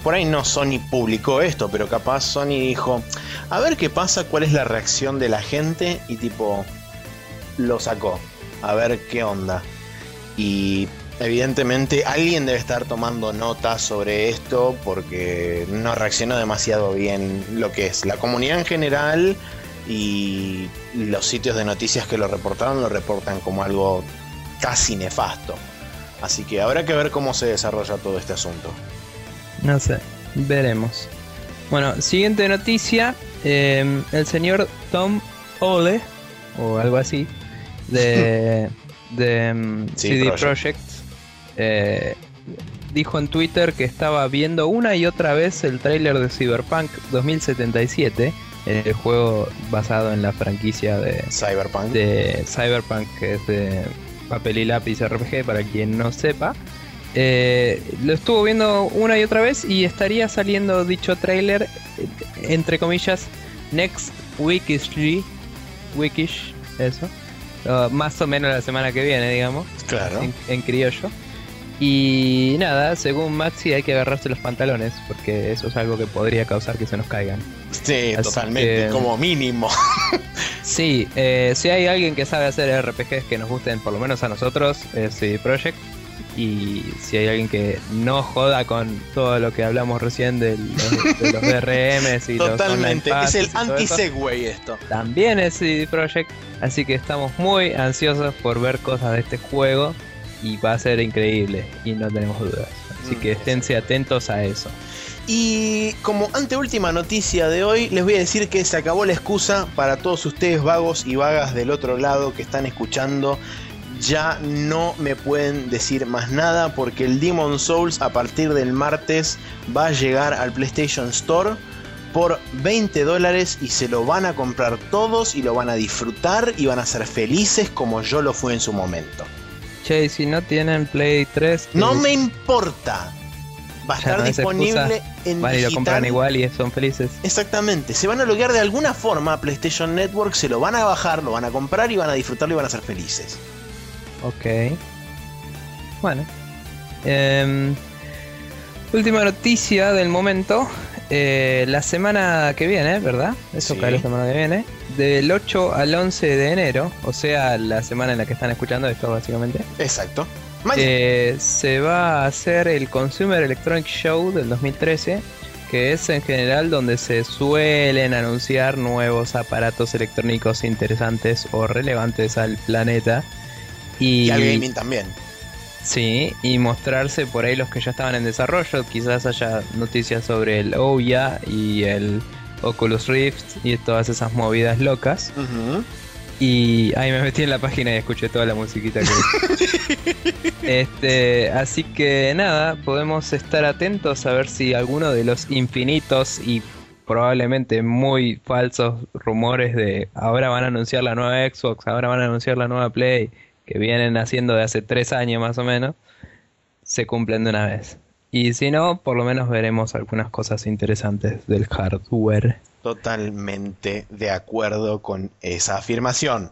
por ahí no Sony publicó esto, pero capaz Sony dijo, a ver qué pasa, cuál es la reacción de la gente y tipo, lo sacó, a ver qué onda. Y evidentemente alguien debe estar tomando notas sobre esto porque no reaccionó demasiado bien lo que es la comunidad en general y los sitios de noticias que lo reportaron lo reportan como algo casi nefasto. Así que habrá que ver cómo se desarrolla todo este asunto. No sé, veremos. Bueno, siguiente noticia. Em, el señor Tom Ole, o algo así, de, de em, CD Projekt, eh, dijo en Twitter que estaba viendo una y otra vez el tráiler de Cyberpunk 2077 el juego basado en la franquicia de Cyberpunk. De Cyberpunk, que es de papel y lápiz RPG, para quien no sepa. Eh, lo estuvo viendo una y otra vez y estaría saliendo dicho trailer, entre comillas, next weekish, weekish, eso, uh, más o menos la semana que viene, digamos, claro. en criollo. Y nada, según Maxi hay que agarrarse los pantalones porque eso es algo que podría causar que se nos caigan. Sí, totalmente, como mínimo. sí, eh, si hay alguien que sabe hacer RPGs que nos gusten por lo menos a nosotros, es CD Projekt. Y si hay alguien que no joda con todo lo que hablamos recién de los, de los DRMs y Totalmente, los es el anti-segway esto. También es CD Projekt, así que estamos muy ansiosos por ver cosas de este juego y va a ser increíble y no tenemos dudas. Así Mm, que esténse atentos a eso. Y como anteúltima noticia de hoy, les voy a decir que se acabó la excusa para todos ustedes vagos y vagas del otro lado que están escuchando. Ya no me pueden decir más nada porque el Demon Souls a partir del martes va a llegar al PlayStation Store por 20 dólares y se lo van a comprar todos y lo van a disfrutar y van a ser felices como yo lo fui en su momento. Che, y si no tienen Play 3, No me importa. Va a estar no disponible excusa. en van y lo digital. compran igual y son felices. Exactamente, se van a loguear de alguna forma a PlayStation Network, se lo van a bajar, lo van a comprar y van a disfrutarlo y van a ser felices. Ok. Bueno. Em, última noticia del momento. Eh, la semana que viene, ¿verdad? Eso Sí. cae la semana que viene. Del 8 al 11 de enero, o sea, la semana en la que están escuchando esto básicamente, Exacto. Eh, se va a hacer el Consumer Electronic Show del 2013, que es en general donde se suelen anunciar nuevos aparatos electrónicos interesantes o relevantes al planeta. y al gaming también. Sí, y mostrarse por ahí los que ya estaban en desarrollo. Quizás haya noticias sobre el Ouya y el Oculus Rift y todas esas movidas locas. Y ahí me metí en la página y escuché toda la musiquita que. este, así que nada, podemos estar atentos a ver si alguno de los infinitos y probablemente muy falsos rumores de ahora van a anunciar la nueva Xbox, ahora van a anunciar la nueva Play, que vienen haciendo de hace tres años más o menos, se cumplen de una vez. Y si no, por lo menos veremos algunas cosas interesantes del hardware. Totalmente de acuerdo con esa afirmación.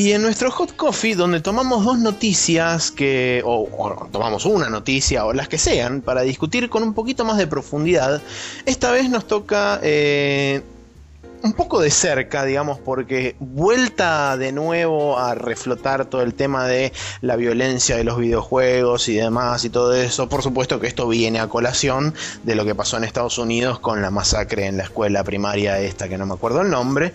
Y en nuestro Hot Coffee, donde tomamos dos noticias que, o, tomamos una noticia, o las que sean, para discutir con un poquito más de profundidad, esta vez nos toca eh, un poco de cerca, digamos, porque vuelta de nuevo a reflotar todo el tema de la violencia de los videojuegos y demás y todo eso. Por supuesto que esto viene a colación de lo que pasó en Estados Unidos con la masacre en la escuela primaria esta, que no me acuerdo el nombre.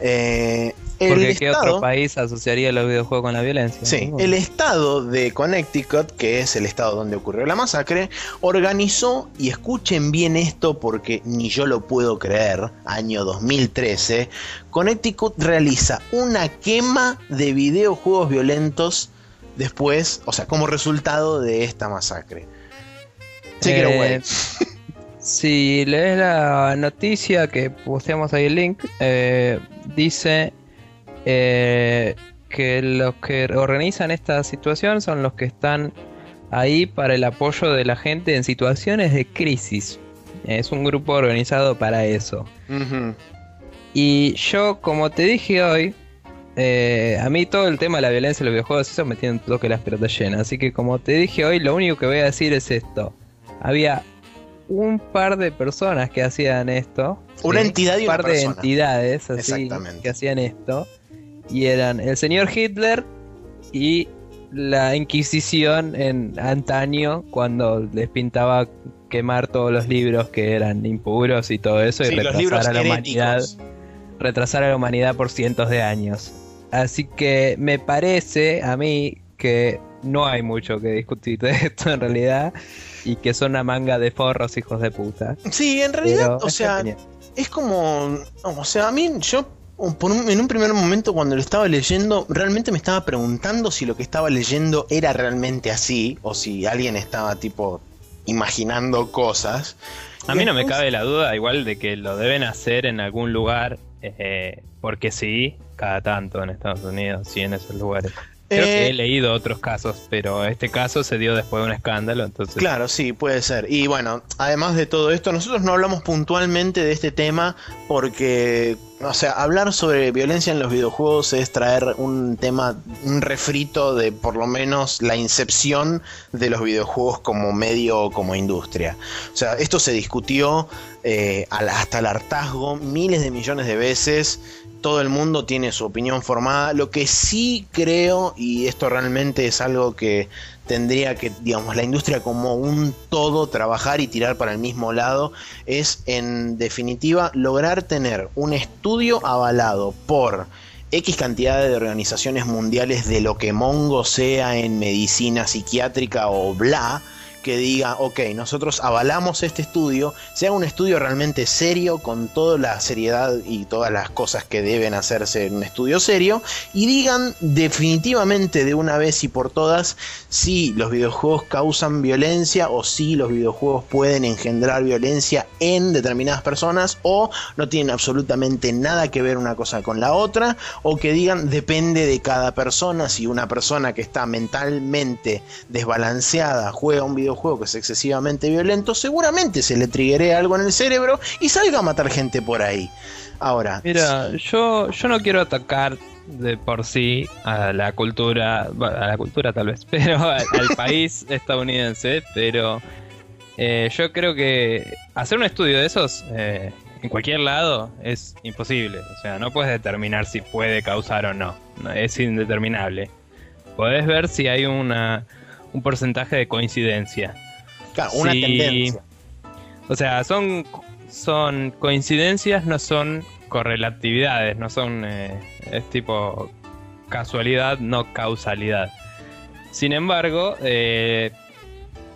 Eh, el Porque ¿qué otro país asociaría los videojuegos con la violencia? Sí, ¿no? el estado de Connecticut, que es el estado donde ocurrió la masacre, organizó, y escuchen bien esto porque ni yo lo puedo creer, año 2013, Connecticut realiza una quema de videojuegos violentos después, o sea, como resultado de esta masacre. It Eh, away. Si lees la noticia que posteamos ahí el link, eh, dice eh, que los que organizan esta situación son los que están ahí para el apoyo de la gente en situaciones de crisis. Es un grupo organizado para eso. Y yo, como te dije hoy, eh, a mí todo el tema de la violencia en los videojuegos, eso me tiene un toque las pelotas llenas. Así que como te dije hoy, lo único que voy a decir es esto. Había un par de personas que hacían esto. Una ¿sí? entidad y Un una par de persona. entidades así que hacían esto. Y eran el señor Hitler y la Inquisición en antaño cuando les pintaba quemar todos los libros que eran impuros y todo eso Sí, y los libros retrasar a la humanidad. Retrasar a la humanidad por cientos de años. Así que me parece a mí que no hay mucho que discutir de esto en realidad y que son una manga de forros hijos de puta. Sí, en realidad, Pero o es sea, es como, o sea, a mí yo por un- en un primer momento cuando lo estaba leyendo, realmente me estaba preguntando si lo que estaba leyendo era realmente así o si alguien estaba tipo imaginando cosas. A mí no me cabe la duda igual de que lo deben hacer en algún lugar eh, porque sí, cada tanto en Estados Unidos, sí en esos lugares. Creo que Eh, he leído otros casos, pero este caso se dio después de un escándalo, entonces Claro, sí, puede ser. Y bueno, además de todo esto, nosotros no hablamos puntualmente de este tema porque o sea, hablar sobre violencia en los videojuegos es traer un tema, un refrito de por lo menos la incepción de los videojuegos como medio o como industria. O sea, esto se discutió eh, hasta el hartazgo miles de millones de veces todo el mundo tiene su opinión formada. Lo que sí creo, y esto realmente es algo que tendría que, digamos, la industria como un todo trabajar y tirar para el mismo lado, es en definitiva lograr tener un estudio avalado por X cantidad de organizaciones mundiales de lo que Mongo sea en medicina psiquiátrica o bla, que diga, ok, nosotros avalamos este estudio, sea un estudio realmente serio, con toda la seriedad y todas las cosas que deben hacerse en un estudio serio, y digan definitivamente de una vez y por todas si los videojuegos causan violencia o si los videojuegos pueden engendrar violencia en determinadas personas o no tienen absolutamente nada que ver una cosa con la otra, o que digan depende de cada persona, si una persona que está mentalmente desbalanceada juega un videojuego, juego que es excesivamente violento, seguramente se le triggeré algo en el cerebro y salga a matar gente por ahí. Ahora. Mira, yo, yo no quiero atacar de por sí a la cultura, a la cultura tal vez, pero al, país estadounidense, pero eh, yo creo que hacer un estudio de esos eh, en cualquier lado es imposible. O sea, no puedes determinar si puede causar o no. Es indeterminable. Podés ver si hay una un porcentaje de coincidencia. Claro, una tendencia. O sea, son, son coincidencias, no son correlatividades, no son. Eh, es tipo casualidad, no causalidad. Sin embargo, eh,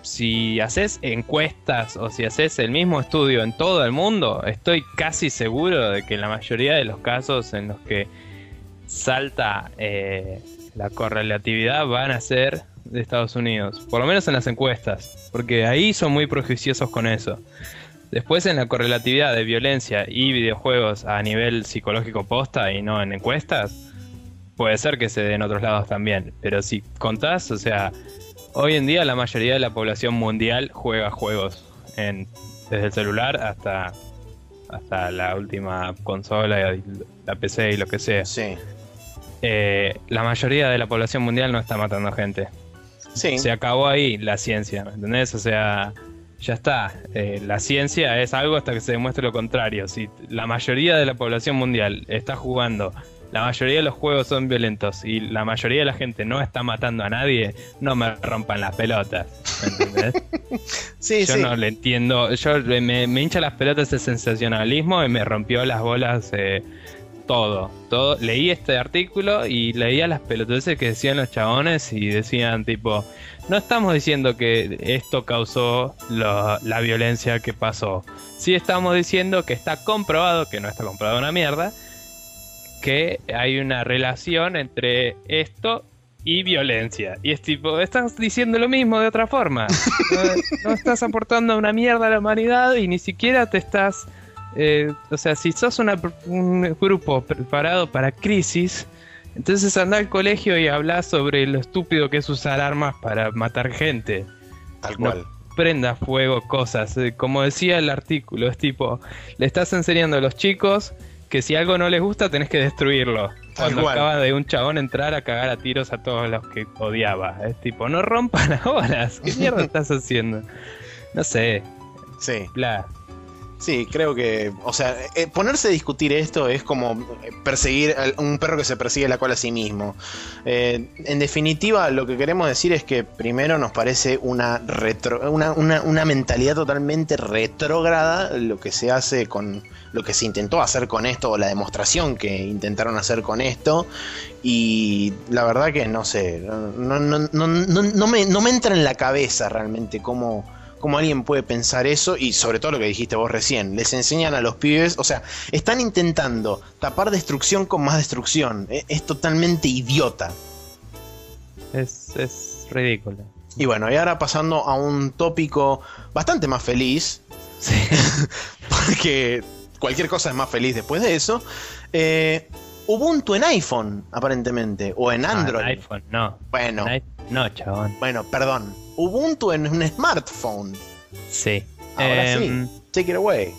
si haces encuestas o si haces el mismo estudio en todo el mundo, estoy casi seguro de que la mayoría de los casos en los que salta eh, la correlatividad van a ser de Estados Unidos, por lo menos en las encuestas, porque ahí son muy prejuiciosos con eso. Después en la correlatividad de violencia y videojuegos a nivel psicológico posta y no en encuestas, puede ser que se dé en otros lados también, pero si contás, o sea, hoy en día la mayoría de la población mundial juega juegos en, desde el celular hasta hasta la última consola, la PC y lo que sea. Sí. Eh, la mayoría de la población mundial no está matando gente. Se acabó ahí la ciencia, ¿me entendés? O sea, ya está. Eh, la ciencia es algo hasta que se demuestre lo contrario. Si la mayoría de la población mundial está jugando, la mayoría de los juegos son violentos y la mayoría de la gente no está matando a nadie, no me rompan las pelotas. ¿Me entendés? sí, yo no le entiendo. Yo me, hincha las pelotas ese sensacionalismo y me rompió las bolas. Eh, todo, todo. Leí este artículo y leía las pelotudeces que decían los chabones y decían tipo, no estamos diciendo que esto causó la violencia que pasó. Sí estamos diciendo que está comprobado, que no está comprobado una mierda, que hay una relación entre esto y violencia. Y es tipo, estás diciendo lo mismo de otra forma. no estás aportando una mierda a la humanidad y ni siquiera te estás eh, o sea, si sos un grupo preparado para crisis, entonces anda al colegio y habla sobre lo estúpido que es usar armas para matar gente. Tal cual. prenda fuego cosas. Eh, como decía el artículo, es tipo, le estás enseñando a los chicos que si algo no les gusta tenés que destruirlo. Cuando acaba de un chabón entrar a cagar a tiros a todos los que odiaba. Es tipo, no rompan las bolas. ¿Qué mierda estás haciendo? No sé. Sí. Bla. Sí, creo que, o sea, eh, ponerse a discutir esto es como perseguir a un perro que se persigue la cola a sí mismo. Eh, en definitiva, lo que queremos decir es que primero nos parece una, retro, una, una, una mentalidad totalmente retrógrada lo que se hace con lo que se intentó hacer con esto o la demostración que intentaron hacer con esto y la verdad que no sé, no, no, no, no, me, no me entra en la cabeza realmente cómo cómo alguien puede pensar eso y sobre todo lo que dijiste vos recién, les enseñan a los pibes, o sea, están intentando tapar destrucción con más destrucción, e, es, totalmente idiota. Es, ridículo. Y bueno, y ahora pasando a un tópico bastante más feliz, sí. porque cualquier cosa es más feliz después de eso, eh, Ubuntu en iPhone, aparentemente, o en Android. en iPhone, no. Bueno. no, chabón. Bueno, perdón. Ubuntu en un smartphone. Sí. Ahora sí. Em, Take it away.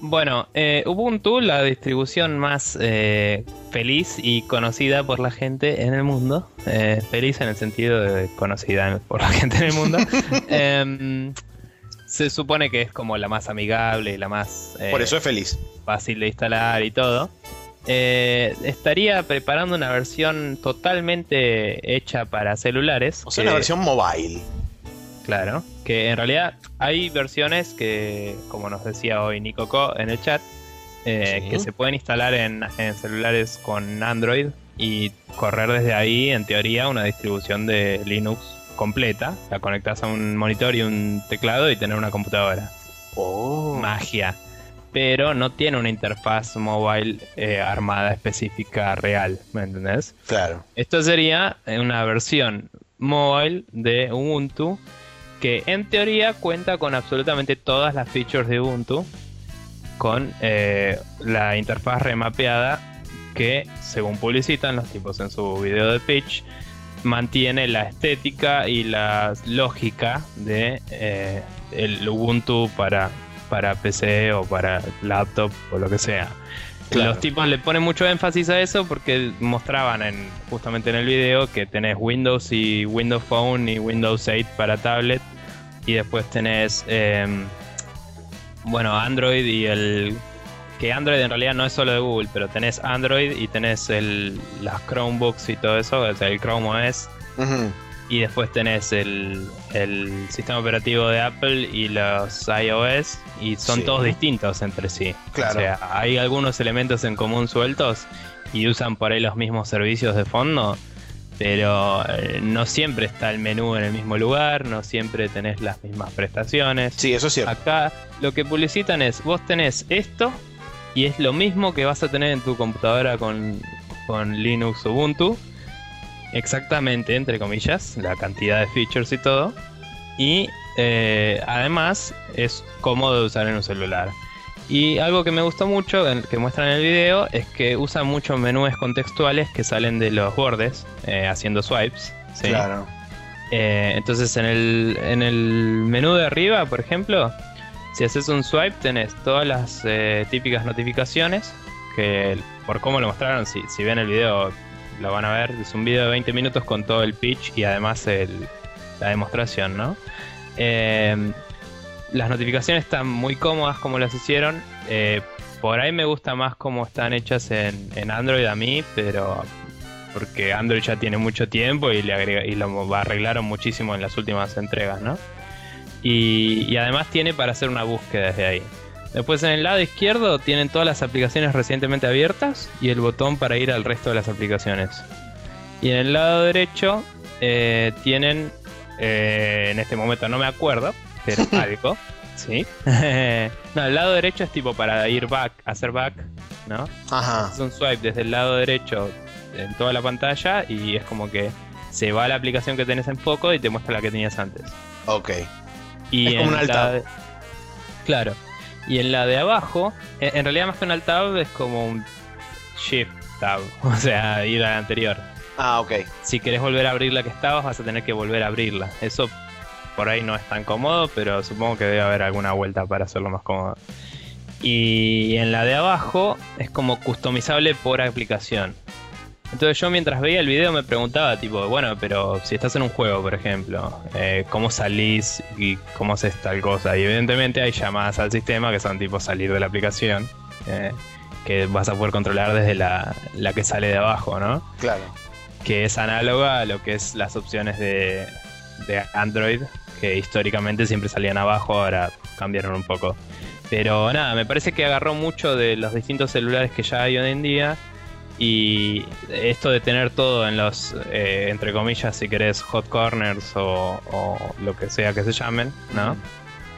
Bueno, eh, Ubuntu, la distribución más eh, feliz y conocida por la gente en el mundo, eh, feliz en el sentido de conocida por la gente en el mundo, em, se supone que es como la más amigable y la más eh, Por eso es feliz. fácil de instalar y todo. Eh, estaría preparando una versión totalmente hecha para celulares. O sea, que- una versión mobile. Claro, que en realidad hay versiones que, como nos decía hoy Nico Co en el chat, eh, Sí. que se pueden instalar en, en celulares con Android y correr desde ahí, en teoría, una distribución de Linux completa. La conectas a un monitor y un teclado y tener una computadora. Oh. Magia. Pero no tiene una interfaz mobile eh, armada específica real, ¿me entendés? Claro. Esto sería una versión mobile de Ubuntu que en teoría cuenta con absolutamente todas las features de Ubuntu con eh, la interfaz remapeada que según publicitan los tipos en su video de pitch mantiene la estética y la lógica de eh, el Ubuntu para, para PC o para laptop o lo que sea. Claro. Los tipos le ponen mucho énfasis a eso porque mostraban en, justamente en el video que tenés Windows y Windows Phone y Windows 8 para tablet y después tenés em, bueno Android y el que Android en realidad no es solo de Google pero tenés Android y tenés el, las Chromebooks y todo eso o sea el Chrome OS y después tenés el, el sistema operativo de Apple y los iOS y son Sí. todos distintos entre sí. Claro. O sea, hay algunos elementos en común sueltos y usan por ahí los mismos servicios de fondo, pero eh, no siempre está el menú en el mismo lugar, no siempre tenés las mismas prestaciones. Sí, eso es cierto. Acá lo que publicitan es, vos tenés esto y es lo mismo que vas a tener en tu computadora con, con Linux Ubuntu. Exactamente, entre comillas, la cantidad de features y todo. Y eh, además es cómodo de usar en un celular. Y algo que me gustó mucho, que muestran en el video, es que usan muchos menús contextuales que salen de los bordes, eh, haciendo swipes. ¿sí? Claro. Eh, entonces en el, en el menú de arriba, por ejemplo, si haces un swipe tenés todas las eh, típicas notificaciones que por cómo lo mostraron, si, si ven el video lo van a ver, es un video de 20 minutos con todo el pitch y además el- la demostración, ¿no? Eh, las notificaciones están muy cómodas como las hicieron. eh, por ahí me gusta más cómo están hechas en, Android a mí, pero porque Android ya tiene mucho tiempo y le agrega, y lo arreglaron muchísimo en las últimas entregas, ¿no? Y, además tiene para hacer una búsqueda desde ahí. Después en el lado izquierdo tienen todas las aplicaciones recientemente abiertas y el botón para ir al resto de las aplicaciones. Y en el lado derecho eh, tienen, eh, en este momento no me acuerdo, algo, ¿sí? no, el lado derecho es tipo para ir back, hacer back, ¿no? Ajá. Es un swipe desde el lado derecho en toda la pantalla y es como que se va a la aplicación que tenés en foco y te muestra la que tenías antes. Ok. Y Es como en un alt la tab. de- Claro. Y en la de abajo, en, en realidad más que un alt tab es como un shift tab, o sea, ir a la anterior. Ah, ok. Si querés volver a abrir la que estabas, vas a tener que volver a abrirla. Eso por ahí no es tan cómodo, pero supongo que debe haber alguna vuelta para hacerlo más cómodo. Y en la de abajo es como customizable por aplicación. Entonces yo mientras veía el video me preguntaba, tipo, bueno, pero si estás en un juego, por ejemplo, eh, ¿cómo salís y cómo haces tal cosa? Y evidentemente hay llamadas al sistema que son tipo salir de la aplicación, eh, que vas a poder controlar desde la, la que sale de abajo, ¿no? Claro. que es análoga a lo que es las opciones de, de Android, que históricamente siempre salían abajo, ahora cambiaron un poco. Pero nada, me parece que agarró mucho de los distintos celulares que ya hay hoy en día. Y esto de tener todo en los, eh, entre comillas, si querés, hot corners o, o lo que sea que se llamen, ¿no?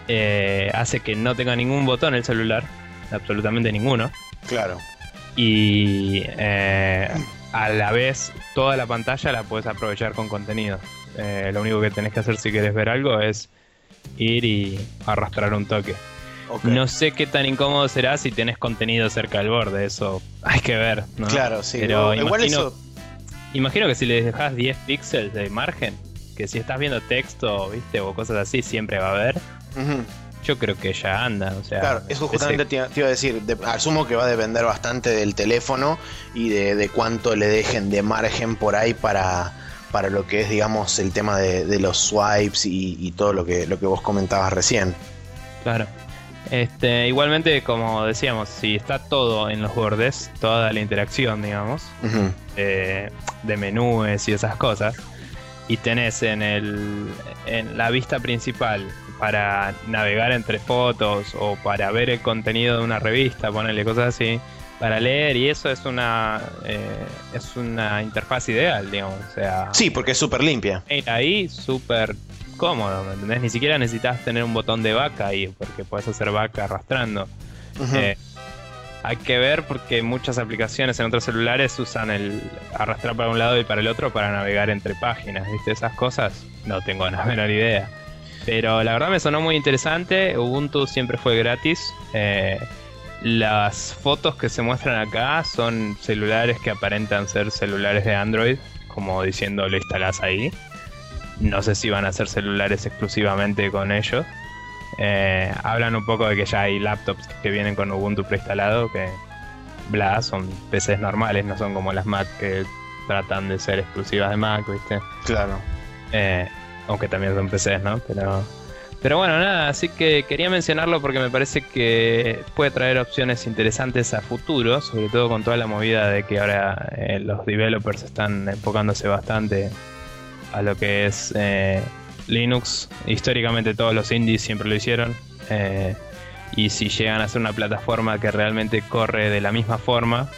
Eh, hace que no tenga ningún botón el celular, absolutamente ninguno Claro. y eh, a la vez toda la pantalla la puedes aprovechar con contenido. Eh, lo único que tenés que hacer si quieres ver algo es ir y arrastrar un toque. No sé qué tan incómodo será si tenés contenido cerca del borde, eso hay que ver. ¿no? Claro, sí. Pero Igual imagino, eso. imagino que si le dejas 10 píxeles de margen, que si estás viendo texto, viste, o cosas así, siempre va a haber. Yo creo que ya anda. O sea, claro, eso justamente te, iba a decir. asumo que va a depender bastante del teléfono y de, cuánto le dejen de margen por ahí para, para lo que es, digamos, el tema de, los swipes y, todo lo que, lo que vos comentabas recién. Claro. Este, igualmente, como decíamos, si está todo en los bordes, toda la interacción, digamos, eh, de menúes y esas cosas, y tenés en, el, en la vista principal para navegar entre fotos o para ver el contenido de una revista, ponerle cosas así, para leer y eso es una eh, es una interfaz ideal, digamos, o sea, sí, porque es súper limpia. Ahí súper cómodo, ¿me entendés? Ni siquiera necesitas tener un botón de vaca ahí, porque puedes hacer vaca arrastrando. Eh, hay que ver porque muchas aplicaciones en otros celulares usan el arrastrar para un lado y para el otro para navegar entre páginas, ¿viste? Esas cosas no tengo la menor idea. Pero la verdad me sonó muy interesante. Ubuntu siempre fue gratis. Eh, las fotos que se muestran acá son celulares que aparentan ser celulares de Android, como diciendo lo instalás ahí. No sé si van a ser celulares exclusivamente con ellos. Eh, hablan un poco de que ya hay laptops que vienen con Ubuntu preinstalado, que bla, son PCs normales, no son como las Mac que tratan de ser exclusivas de Mac, ¿viste? Claro. Eh, aunque también son PCs, ¿no? Pero, pero bueno, nada, así que quería mencionarlo porque me parece que puede traer opciones interesantes a futuro, sobre todo con toda la movida de que ahora eh, los developers están enfocándose bastante a lo que es eh, Linux. Históricamente todos los indies siempre lo hicieron. Eh, y si llegan a ser una plataforma que realmente corre de la misma forma,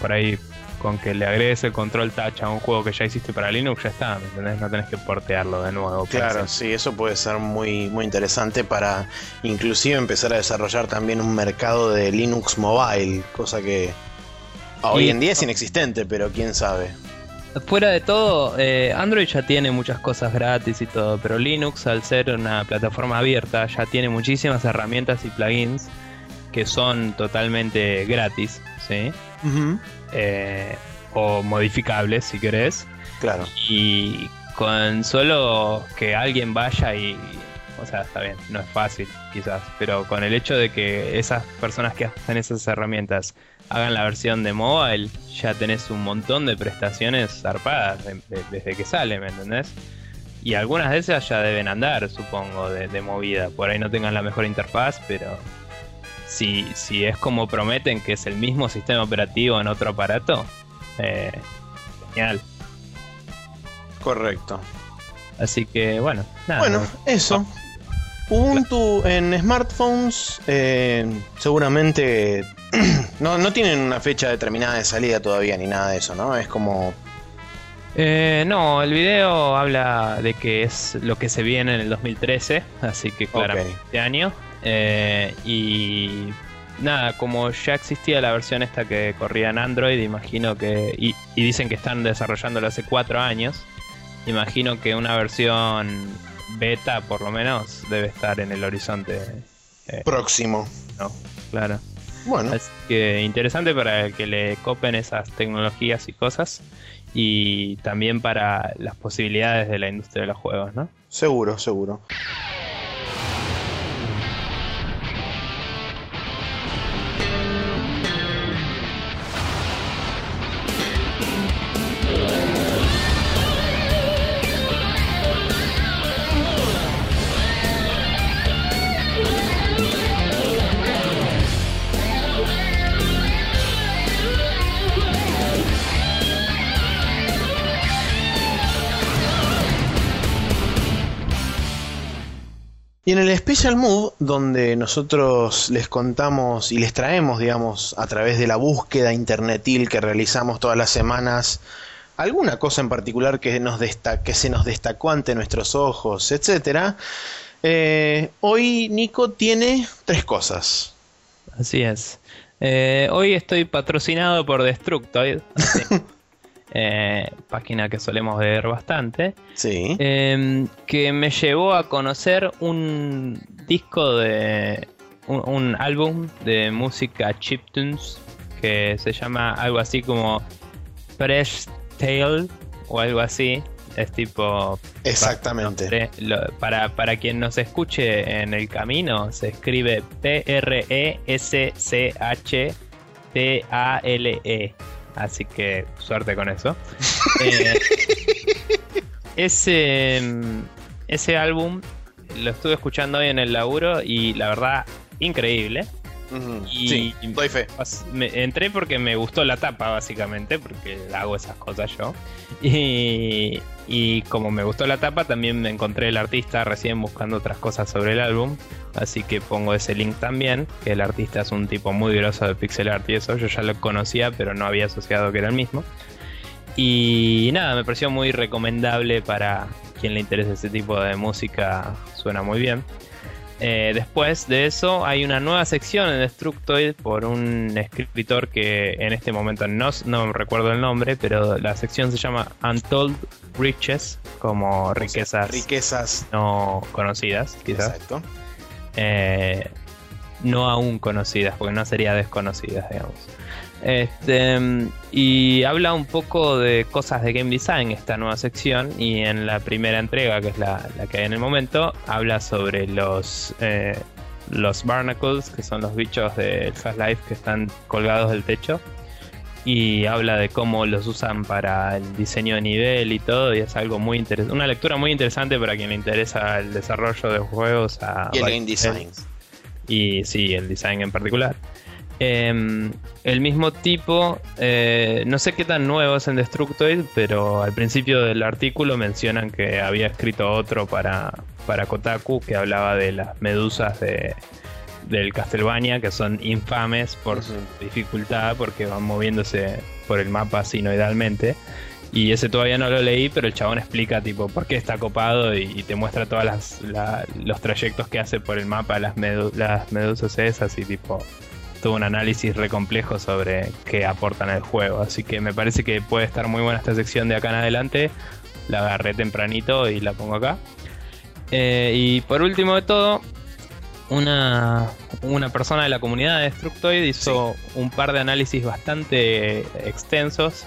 por ahí con que le agregues el control touch a un juego que ya hiciste para Linux, ya está, ¿me entendés? No tenés que portearlo de nuevo. Claro, sí, eso puede ser muy, muy interesante para inclusive empezar a desarrollar también un mercado de Linux mobile, cosa que hoy en día es inexistente, pero quién sabe. Fuera de todo, eh, Android ya tiene muchas cosas gratis y todo, pero Linux, al ser una plataforma abierta, ya tiene muchísimas herramientas y plugins que son totalmente gratis, ¿sí? Eh, o modificables si querés. Claro. Y con solo que alguien vaya y. O sea, está bien, no es fácil quizás, pero con el hecho de que esas personas que hacen esas herramientas hagan la versión de mobile, ya tenés un montón de prestaciones zarpadas desde que sale, ¿me entendés? Y algunas de esas ya deben andar, supongo, de, de movida. Por ahí no tengan la mejor interfaz, pero si, si es como prometen que es el mismo sistema operativo en otro aparato, eh, genial. Correcto. Así que bueno, nada. Bueno, eso. Ubuntu en smartphones eh, seguramente no, no tienen una fecha determinada de salida todavía ni nada de eso, ¿no? Es como eh, no, el video habla de que es lo que se viene en el 2013, así que claramente este año. Eh, y nada, como ya existía la versión esta que corría en Android, imagino que. Y, dicen que están desarrollándolo hace cuatro años. Imagino que una versión beta, por lo menos, debe estar en el horizonte eh, próximo. No, claro. Bueno. Así que interesante para que le copen esas tecnologías y cosas. Y también para las posibilidades de la industria de los juegos, ¿no? Seguro, seguro. Y en el Special Move, donde nosotros les contamos y les traemos, digamos, a través de la búsqueda internetil que realizamos todas las semanas, alguna cosa en particular que, nos que se nos destacó ante nuestros ojos, etc. Eh, hoy Nico tiene tres cosas. Así es. Eh, hoy estoy patrocinado por Destructoid. Eh, página que solemos ver bastante, sí. Em, que me llevó a conocer un disco de un, álbum de música chiptunes que se llama algo así como Fresh Tale o algo así. es tipo... Exactamente. para, para quien nos escuche en el camino, se escribe P-R-E-S-C-H-T-A-L-E. Así que suerte con eso. Eh, ese, ese álbum lo estuve escuchando hoy en el laburo y la verdad, increíble. y sí, doy fe. Me, entré porque me gustó la tapa, básicamente, porque hago esas cosas yo. Y, y como me gustó la tapa, también me encontré el artista recién buscando otras cosas sobre el álbum. Así que pongo ese link también, que el artista es un tipo muy grosso de pixel art y eso. Yo ya lo conocía, pero no había asociado que era el mismo. Y nada, me pareció muy recomendable para quien le interese ese tipo de música. Suena muy bien. Eh, después de eso hay una nueva sección en Destructoid por un escritor que en este momento no, no recuerdo el nombre, pero la sección se llama Untold Riches, como riquezas, riquezas no conocidas, quizás. Exacto. Eh, no aún conocidas, porque no sería desconocidas, digamos. Este, y habla un poco de cosas de game design esta nueva sección y en la primera entrega, que es la, que hay en el momento, habla sobre los, eh, los barnacles, que son los bichos del Half-Life que están colgados del techo. Y habla de cómo los usan para el diseño de nivel y todo, y es algo muy interesante. Una lectura muy interesante para quien le interesa el desarrollo de juegos. A y el game design. Y sí, el design en particular. Em, el mismo tipo, eh, no sé qué tan nuevo es en Destructoid, pero al principio del artículo mencionan que había escrito otro para, para Kotaku que hablaba de las medusas de, del Castlevania, que son infames por su dificultad, porque van moviéndose por el mapa sinoidalmente. Y ese todavía no lo leí, pero el chabón explica tipo por qué está copado y, te muestra todos los trayectos que hace por el mapa las, las medusas esas y tipo tuvo un análisis re complejo sobre qué aportan al juego. Así que me parece que puede estar muy buena esta sección de acá en adelante. La agarré tempranito y la pongo acá. Eh, y por último de todo, una, una persona de la comunidad de Destructoid hizo un par de análisis bastante extensos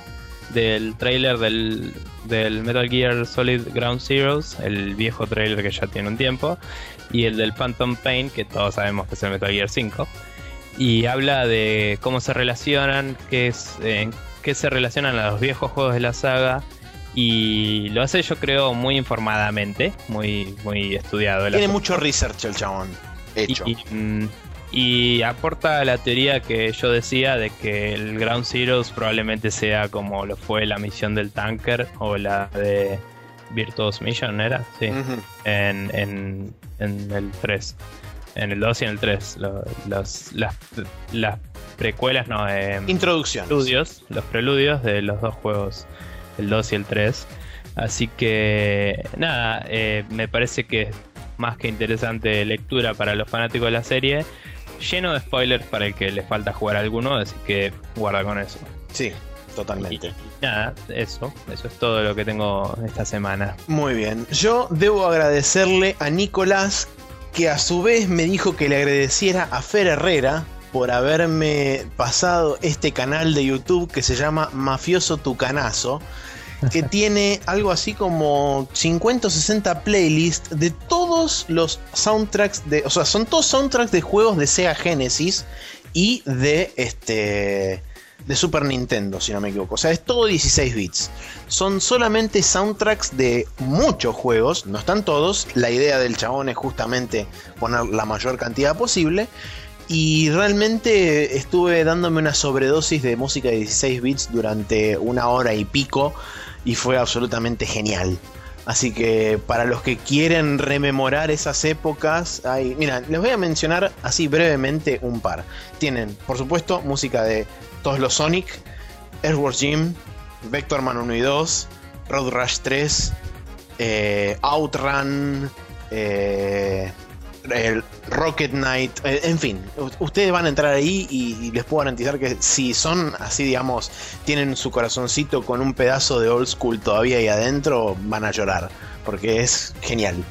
del trailer del, del, Metal Gear Solid Ground Zeroes, el viejo trailer que ya tiene un tiempo, y el del Phantom Pain, que todos sabemos que es el Metal Gear 5 y habla de cómo se relacionan, qué, es, qué se relacionan a los viejos juegos de la saga. Y lo hace yo creo muy informadamente, muy, muy estudiado. Tiene mucho research el chabón hecho. Mm, y, aporta la teoría que yo decía de que el Ground Zeroes probablemente sea como lo fue la misión del tanker o la de Virtuous Mission, ¿era? Sí. en, en, en el 3 en el 2 y en el 3. las, las, precuelas, no. Eh, Introducción. Preludios, los preludios de los dos juegos, el 2 y el 3. Así que, nada, eh, me parece que es más que interesante lectura para los fanáticos de la serie. Lleno de spoilers para el que le falta jugar alguno, así que guarda con eso. Sí, totalmente. nada, eso, eso es todo lo que tengo esta semana. Muy bien, yo debo agradecerle a Nicolás que a su vez me dijo que le agradeciera a Fer Herrera por haberme pasado este canal de YouTube que se llama Mafioso Tucanazo, que tiene algo así como 50 o 60 playlists de todos los soundtracks de, o sea, son todos soundtracks de juegos de Sega Genesis y de este de Super Nintendo, si no me equivoco. O sea, es todo 16 bits. Son solamente soundtracks de muchos juegos, no están todos. La idea del chabón es justamente poner la mayor cantidad posible. Y realmente estuve dándome una sobredosis de música de 16 bits durante una hora y pico y fue absolutamente genial. Así que para los que quieren rememorar esas épocas, hay, mira, les voy a mencionar así brevemente un par. Tienen, por supuesto, música de todos los Sonic, Earthworm Jim, Vectorman 1 y 2, Road Rush 3, eh, Outrun, eh, el Rocket Knight, eh, en fin, ustedes van a entrar ahí y, les puedo garantizar que si son así, digamos, tienen su corazoncito con un pedazo de old school todavía ahí adentro, van a llorar, porque es genial.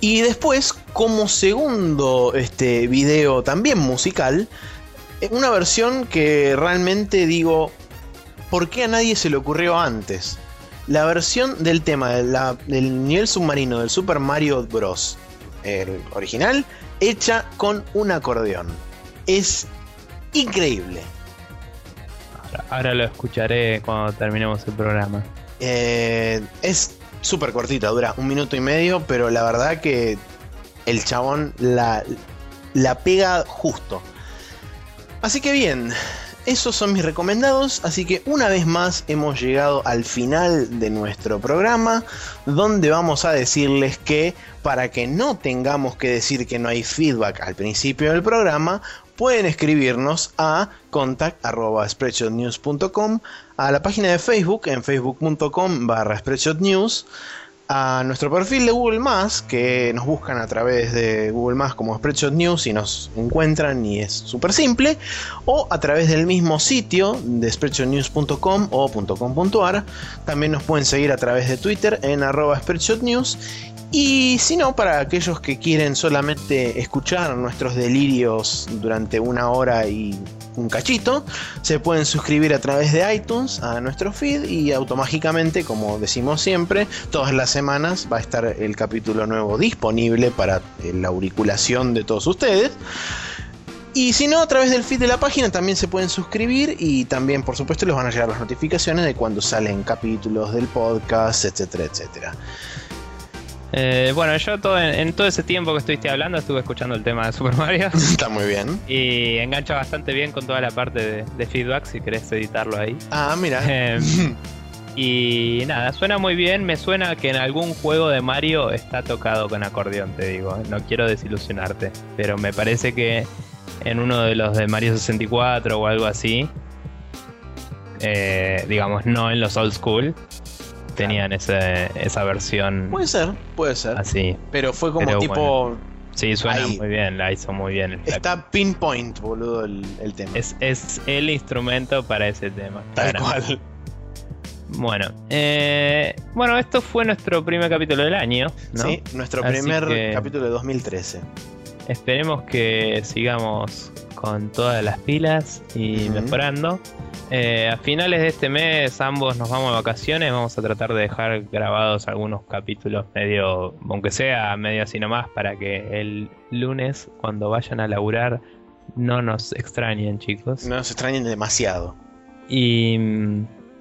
Y después, como segundo este video también musical, una versión que realmente digo, ¿por qué a nadie se le ocurrió antes? la versión del tema del nivel submarino del Super Mario Bros. El original, hecha con un acordeón. Es increíble. Ahora, lo escucharé cuando terminemos el programa. Eh, es súper cortita, dura un minuto y medio, pero la verdad que el chabón la, la pega justo. Así que bien, esos son mis recomendados, así que una vez más hemos llegado al final de nuestro programa, donde vamos a decirles que para que no tengamos que decir que no hay feedback al principio del programa, pueden escribirnos a contact.spreadshotnews.com, a la página de Facebook en facebook.com barra spreadshotnews, a nuestro perfil de Google que nos buscan a través de Google como Spreadshot News y nos encuentran y es súper simple, o a través del mismo sitio de spreadshotnews.com o .com.ar. También nos pueden seguir a través de Twitter en arroba News y si no, para aquellos que quieren solamente escuchar nuestros delirios durante una hora y un cachito, se pueden suscribir a través de iTunes a nuestro feed y automáticamente, como decimos siempre, todas las semanas va a estar el capítulo nuevo disponible para la auriculación de todos ustedes. Y si no, a través del feed de la página también se pueden suscribir y también, por supuesto, les van a llegar las notificaciones de cuando salen capítulos del podcast, etcétera, etcétera. Eh, bueno, yo todo en, todo ese tiempo que estuviste hablando estuve escuchando el tema de Super Mario. Está muy bien. Y engancha bastante bien con toda la parte de, feedback si querés editarlo ahí. Ah, mira. Em, y nada, suena muy bien. Me suena que en algún juego de Mario está tocado con acordeón, te digo. No quiero desilusionarte. Pero me parece que en uno de los de Mario 64 o algo así. Eh, digamos, no en los old school tenían esa versión. Puede ser, puede ser. Así. Pero fue como tipo. Sí, suena muy bien, la hizo muy bien. Está pinpoint, boludo, el, tema. Es, el instrumento para ese tema. Tal cual. Bueno, eh, bueno, esto fue nuestro primer capítulo del año. Sí, nuestro primer capítulo de 2013. Esperemos que sigamos con todas las pilas y mejorando. Eh, a finales de este mes ambos nos vamos de vacaciones, vamos a tratar de dejar grabados algunos capítulos medio, aunque sea medio así nomás, para que el lunes cuando vayan a laburar no nos extrañen chicos. No nos extrañen demasiado. Y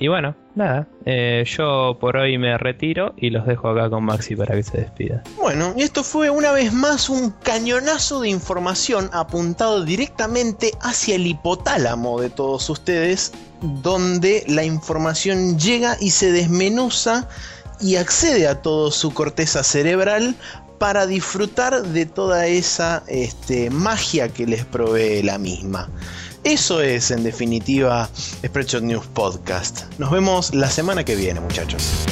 y bueno, nada, eh, yo por hoy me retiro y los dejo acá con Maxi para que se despida. Bueno, y esto fue una vez más un cañonazo de información apuntado directamente hacia el hipotálamo de todos ustedes, donde la información llega y se desmenuza y accede a toda su corteza cerebral para disfrutar de toda esa este, magia que les provee la misma. Eso es, en definitiva, Spreadshot News Podcast. Nos vemos la semana que viene, muchachos.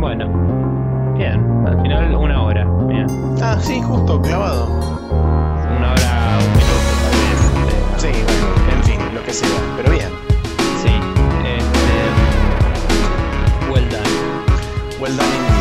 Bueno, bien, al final una hora. Bien. Ah, sí, justo, clavado. Una hora, un minuto, tal vez. Este, sí, bueno, en fin, lo que sea, pero bien. Sí, este. Well done. Well done.